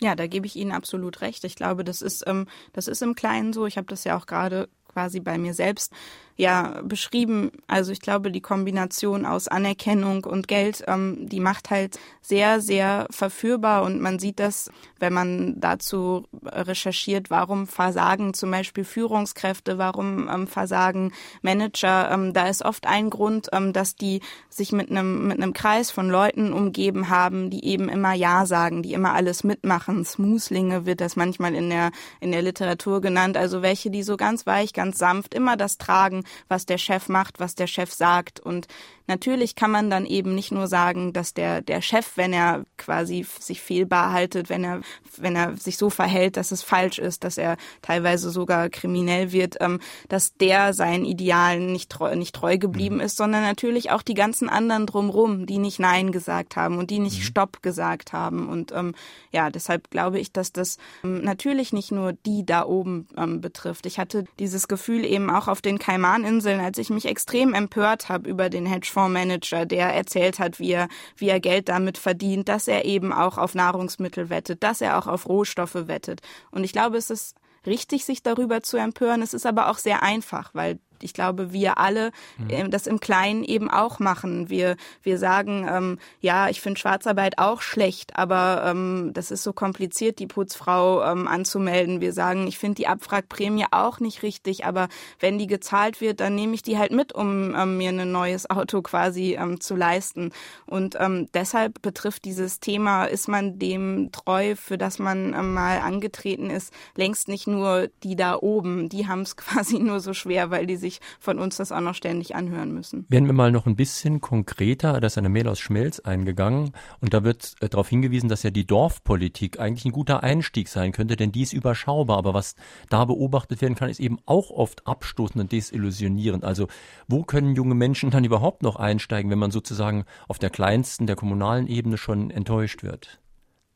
Ja, da gebe ich Ihnen absolut recht. Ich glaube, das ist, ähm, das ist im Kleinen so. Ich habe das ja auch gerade quasi bei mir selbst ja beschrieben. Also ich glaube, die Kombination aus Anerkennung und Geld, ähm, die macht halt sehr, sehr verführbar und man sieht das, wenn man dazu recherchiert, warum versagen zum Beispiel Führungskräfte, warum ähm, versagen Manager. Ähm, da ist oft ein Grund, ähm, dass die sich mit einem mit einem Kreis von Leuten umgeben haben, die eben immer Ja sagen, die immer alles mitmachen. Smoothlinge wird das manchmal in der in der Literatur genannt. Also welche, die so ganz weich, ganz sanft immer das tragen, was der Chef macht, was der Chef sagt. Und natürlich kann man dann eben nicht nur sagen, dass der, der Chef, wenn er quasi sich fehlbar haltet, wenn er, wenn er sich so verhält, dass es falsch ist, dass er teilweise sogar kriminell wird, ähm, dass der seinen Idealen nicht treu, nicht treu geblieben mhm. ist, sondern natürlich auch die ganzen anderen drumrum, die nicht Nein gesagt haben und die nicht mhm. Stopp gesagt haben. Und ähm, ja, deshalb glaube ich, dass das ähm, natürlich nicht nur die da oben ähm, betrifft. Ich hatte dieses Gefühl eben auch auf den Kaimaninseln, als ich mich extrem empört habe über den Hedgefondsmanager, der erzählt hat, wie er, wie er Geld damit verdient, dass er eben auch auf Nahrungsmittel wettet, dass er auch auf Rohstoffe wettet. Und ich glaube, es ist richtig, sich darüber zu empören. Es ist aber auch sehr einfach, weil ich glaube, wir alle äh, das im Kleinen eben auch machen. Wir, wir sagen, ähm, ja, ich finde Schwarzarbeit auch schlecht, aber ähm, das ist so kompliziert, die Putzfrau ähm, anzumelden. Wir sagen, ich finde die Abwrackprämie auch nicht richtig, aber wenn die gezahlt wird, dann nehme ich die halt mit, um ähm, mir ein neues Auto quasi ähm, zu leisten. Und ähm, deshalb betrifft dieses Thema, ist man dem treu, für das man ähm, mal angetreten ist, längst nicht nur die da oben. Die haben es *laughs* quasi nur so schwer, weil die sich sich von uns das auch noch ständig anhören müssen. Werden wir mal noch ein bisschen konkreter, da ist eine Mail aus Schmelz eingegangen und da wird äh, darauf hingewiesen, dass ja die Dorfpolitik eigentlich ein guter Einstieg sein könnte, denn die ist überschaubar, aber was da beobachtet werden kann, ist eben auch oft abstoßend und desillusionierend. Also wo können junge Menschen dann überhaupt noch einsteigen, wenn man sozusagen auf der kleinsten, der kommunalen Ebene schon enttäuscht wird?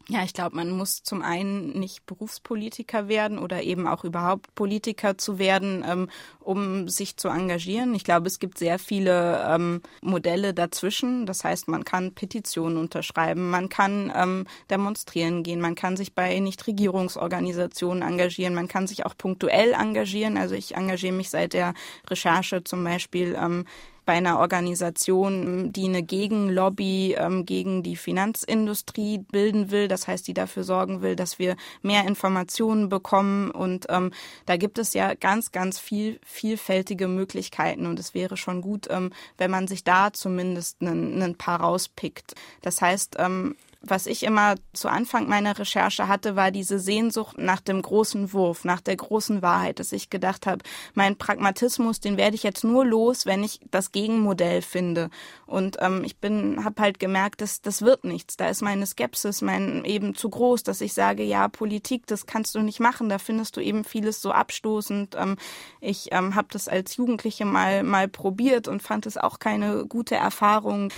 Ja, ich glaube, man muss zum einen nicht Berufspolitiker werden oder eben auch überhaupt Politiker zu werden, ähm, um sich zu engagieren. Ich glaube, es gibt sehr viele ähm, Modelle dazwischen. Das heißt, man kann Petitionen unterschreiben, man kann ähm, demonstrieren gehen, man kann sich bei Nichtregierungsorganisationen engagieren, man kann sich auch punktuell engagieren. Also ich engagiere mich seit der Recherche zum Beispiel ähm, bei einer Organisation, die eine Gegenlobby ähm, gegen die Finanzindustrie bilden will. Das heißt, die dafür sorgen will, dass wir mehr Informationen bekommen. Und ähm, da gibt es ja ganz, ganz viel vielfältige Möglichkeiten. Und es wäre schon gut, ähm, wenn man sich da zumindest einen paar rauspickt. Das heißt, ähm, was ich immer zu Anfang meiner Recherche hatte, war diese Sehnsucht nach dem großen Wurf, nach der großen Wahrheit, dass ich gedacht habe, mein Pragmatismus, den werde ich jetzt nur los, wenn ich das Gegenmodell finde. Und ähm, ich bin, habe halt gemerkt, dass das wird nichts. Da ist meine Skepsis, mein eben zu groß, dass ich sage, ja, Politik, das kannst du nicht machen. Da findest du eben vieles so abstoßend. Ähm, ich ähm, habe das als Jugendliche mal mal probiert und fand es auch keine gute Erfahrung.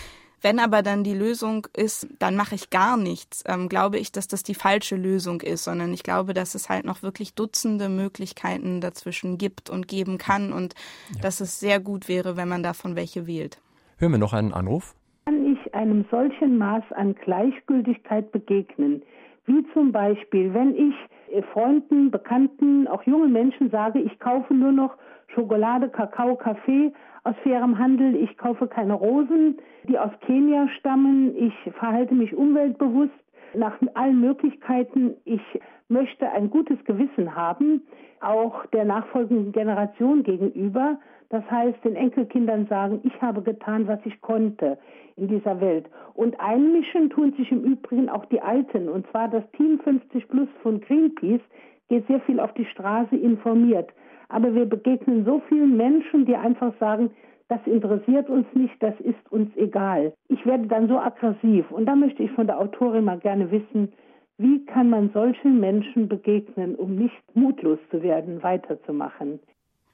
Wenn aber dann die Lösung ist, dann mache ich gar nichts, ähm, glaube ich, dass das die falsche Lösung ist, sondern ich glaube, dass es halt noch wirklich Dutzende Möglichkeiten dazwischen gibt und geben kann und ja. dass es sehr gut wäre, wenn man davon welche wählt. Hören wir noch einen Anruf? Kann ich einem solchen Maß an Gleichgültigkeit begegnen? Wie zum Beispiel, wenn ich äh, Freunden, Bekannten, auch jungen Menschen sage, ich kaufe nur noch Schokolade, Kakao, Kaffee aus fairem Handel, ich kaufe keine Rosen, die aus Kenia stammen, ich verhalte mich umweltbewusst nach allen Möglichkeiten, ich möchte ein gutes Gewissen haben, auch der nachfolgenden Generation gegenüber. Das heißt, den Enkelkindern sagen, ich habe getan, was ich konnte in dieser Welt. Und einmischen tun sich im Übrigen auch die Alten. Und zwar das Team 50 Plus von Greenpeace geht sehr viel auf die Straße informiert aber wir begegnen so vielen Menschen, die einfach sagen, das interessiert uns nicht, das ist uns egal. Ich werde dann so aggressiv und da möchte ich von der Autorin mal gerne wissen, wie kann man solchen Menschen begegnen, um nicht mutlos zu werden, weiterzumachen?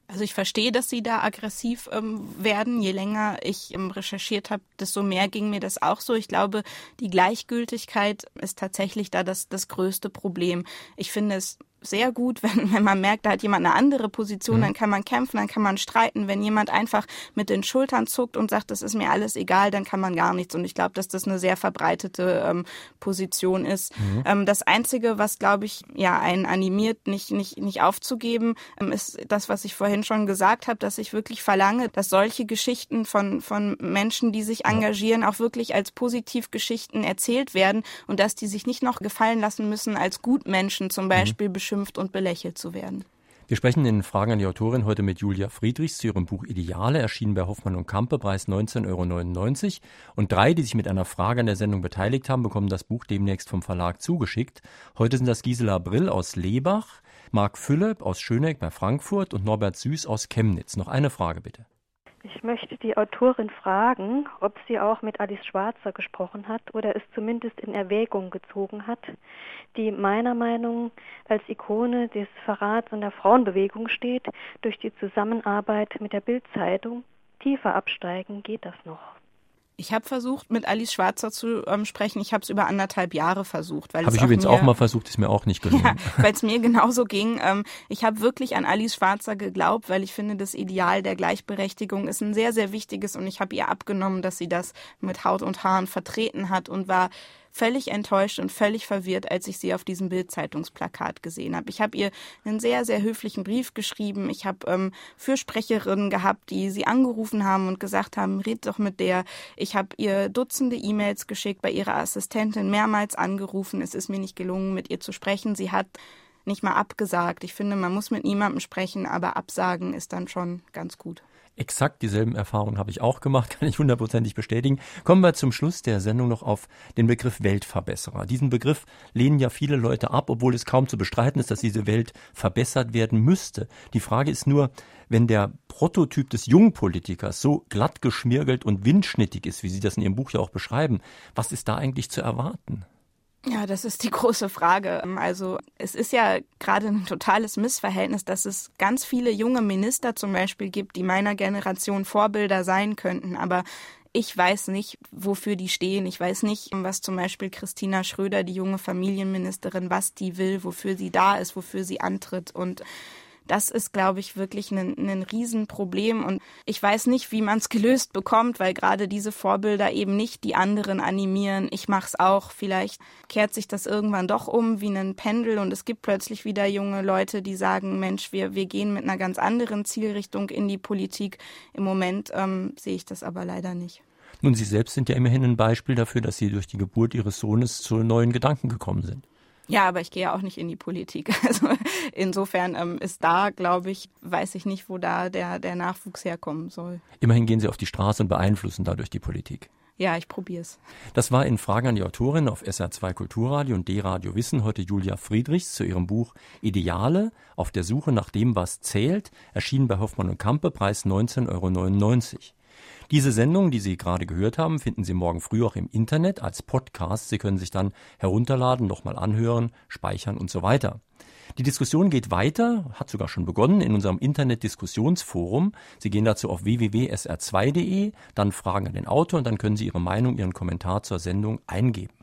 Also ich verstehe, dass sie da aggressiv ähm, werden. Je länger ich ähm, recherchiert habe, desto mehr ging mir das auch so. Ich glaube, die Gleichgültigkeit ist tatsächlich da das, das größte Problem. Ich finde es sehr gut, *laughs* wenn, wenn man merkt, da hat jemand eine andere Position, mhm. dann kann man kämpfen, dann kann man streiten. Wenn jemand einfach mit den Schultern zuckt und sagt, das ist mir alles egal, dann kann man gar nichts. Und ich glaube, dass das eine sehr verbreitete ähm, Position ist. Mhm. Ähm, das Einzige, was, glaube ich, ja, einen animiert, nicht, nicht, nicht aufzugeben, ähm, ist das, was ich vorhin schon gesagt habe, dass ich wirklich verlange, dass solche Geschichten von, von Menschen, die sich engagieren, auch wirklich als Positivgeschichten erzählt werden und dass die sich nicht noch gefallen lassen müssen, als Gutmenschen zum mhm. Beispiel mhm beschimpft und belächelt zu werden. Wir sprechen in Fragen an die Autorin heute mit Julia Friedrichs zu ihrem Buch Ideale, erschienen bei Hoffmann und Kampe, Preis 19,99 Euro. Und drei, die sich mit einer Frage an der Sendung beteiligt haben, bekommen das Buch demnächst vom Verlag zugeschickt. Heute sind das Gisela Brill aus Lebach, Marc Philipp aus Schöneck bei Frankfurt und Norbert Süß aus Chemnitz. Noch eine Frage bitte. Ich möchte die Autorin fragen, ob sie auch mit Alice Schwarzer gesprochen hat oder es zumindest in Erwägung gezogen hat, die meiner Meinung als Ikone des Verrats und der Frauenbewegung steht. Durch die Zusammenarbeit mit der Bildzeitung tiefer absteigen geht das noch. Ich habe versucht, mit Alice Schwarzer zu ähm, sprechen. Ich habe es über anderthalb Jahre versucht. Habe ich übrigens mir, auch mal versucht, ist mir auch nicht gelungen. *laughs* Ja, weil es mir genauso ging. Ähm, ich habe wirklich an Alice Schwarzer geglaubt, weil ich finde, das Ideal der Gleichberechtigung ist ein sehr, sehr wichtiges und ich habe ihr abgenommen, dass sie das mit Haut und Haaren vertreten hat und war völlig enttäuscht und völlig verwirrt, als ich sie auf diesem Bildzeitungsplakat gesehen habe. Ich habe ihr einen sehr, sehr höflichen Brief geschrieben. Ich habe ähm, Fürsprecherinnen gehabt, die sie angerufen haben und gesagt haben, red doch mit der. Ich habe ihr Dutzende E-Mails geschickt, bei ihrer Assistentin mehrmals angerufen. Es ist mir nicht gelungen, mit ihr zu sprechen. Sie hat nicht mal abgesagt. Ich finde, man muss mit niemandem sprechen, aber absagen ist dann schon ganz gut. Exakt dieselben Erfahrungen habe ich auch gemacht, *laughs* kann ich hundertprozentig bestätigen. Kommen wir zum Schluss der Sendung noch auf den Begriff Weltverbesserer. Diesen Begriff lehnen ja viele Leute ab, obwohl es kaum zu bestreiten ist, dass diese Welt verbessert werden müsste. Die Frage ist nur, wenn der Prototyp des Jungpolitikers so glatt geschmirgelt und windschnittig ist, wie Sie das in Ihrem Buch ja auch beschreiben, was ist da eigentlich zu erwarten? Ja, das ist die große Frage. Also es ist ja gerade ein totales Missverhältnis, dass es ganz viele junge Minister zum Beispiel gibt, die meiner Generation Vorbilder sein könnten. Aber ich weiß nicht, wofür die stehen. Ich weiß nicht, was zum Beispiel Christina Schröder, die junge Familienministerin, was die will, wofür sie da ist, wofür sie antritt. Und das ist, glaube ich, wirklich ein, ein Riesenproblem. Und ich weiß nicht, wie man es gelöst bekommt, weil gerade diese Vorbilder eben nicht die anderen animieren. Ich mache es auch. Vielleicht kehrt sich das irgendwann doch um wie ein Pendel und es gibt plötzlich wieder junge Leute, die sagen, Mensch, wir, wir gehen mit einer ganz anderen Zielrichtung in die Politik. Im Moment ähm, sehe ich das aber leider nicht. Nun, Sie selbst sind ja immerhin ein Beispiel dafür, dass Sie durch die Geburt Ihres Sohnes zu neuen Gedanken gekommen sind. Ja, aber ich gehe ja auch nicht in die Politik. *laughs* Also insofern ähm, ist da, glaube ich, weiß ich nicht, wo da der, der Nachwuchs herkommen soll. Immerhin gehen Sie auf die Straße und beeinflussen dadurch die Politik. Ja, ich probiere es. Das war in Fragen an die Autorin auf SR2 Kulturradio und D-Radio Wissen heute Julia Friedrichs zu ihrem Buch Ideale auf der Suche nach dem, was zählt, erschienen bei Hoffmann und Kampe, Preis 19,99 Euro. Diese Sendung, die Sie gerade gehört haben, finden Sie morgen früh auch im Internet als Podcast. Sie können sich dann herunterladen, nochmal anhören, speichern und so weiter. Die Diskussion geht weiter, hat sogar schon begonnen in unserem Internet-Diskussionsforum. Sie gehen dazu auf www.sr2.de, dann fragen an den Autor und dann können Sie Ihre Meinung, Ihren Kommentar zur Sendung eingeben.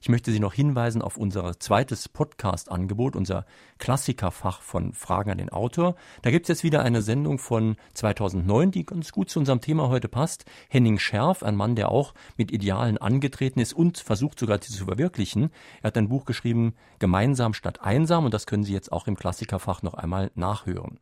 Ich möchte Sie noch hinweisen auf unser zweites Podcast-Angebot, unser Klassikerfach von Fragen an den Autor. Da gibt es jetzt wieder eine Sendung von 2009, die ganz gut zu unserem Thema heute passt. Henning Scherf, ein Mann, der auch mit Idealen angetreten ist und versucht sogar, sie zu verwirklichen. Er hat ein Buch geschrieben, Gemeinsam statt einsam, und das können Sie jetzt auch im Klassikerfach noch einmal nachhören.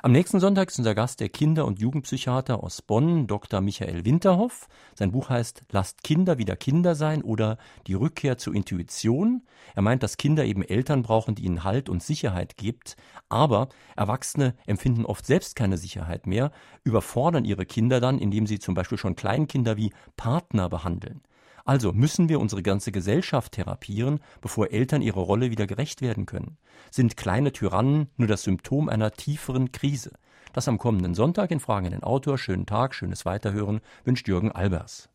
Am nächsten Sonntag ist unser Gast der Kinder- und Jugendpsychiater aus Bonn, Dr. Michael Winterhoff. Sein Buch heißt Lasst Kinder wieder Kinder sein oder Die Rückkehr zur Intuition. Er meint, dass Kinder eben Eltern brauchen, die ihnen Halt und Sicherheit gibt. Aber Erwachsene empfinden oft selbst keine Sicherheit mehr, überfordern ihre Kinder dann, indem sie zum Beispiel schon Kleinkinder wie Partner behandeln. Also müssen wir unsere ganze Gesellschaft therapieren, bevor Eltern ihrer Rolle wieder gerecht werden können. Sind kleine Tyrannen nur das Symptom einer tieferen Krise? Das am kommenden Sonntag in Fragen an den Autor. Schönen Tag, schönes Weiterhören wünscht Jürgen Albers.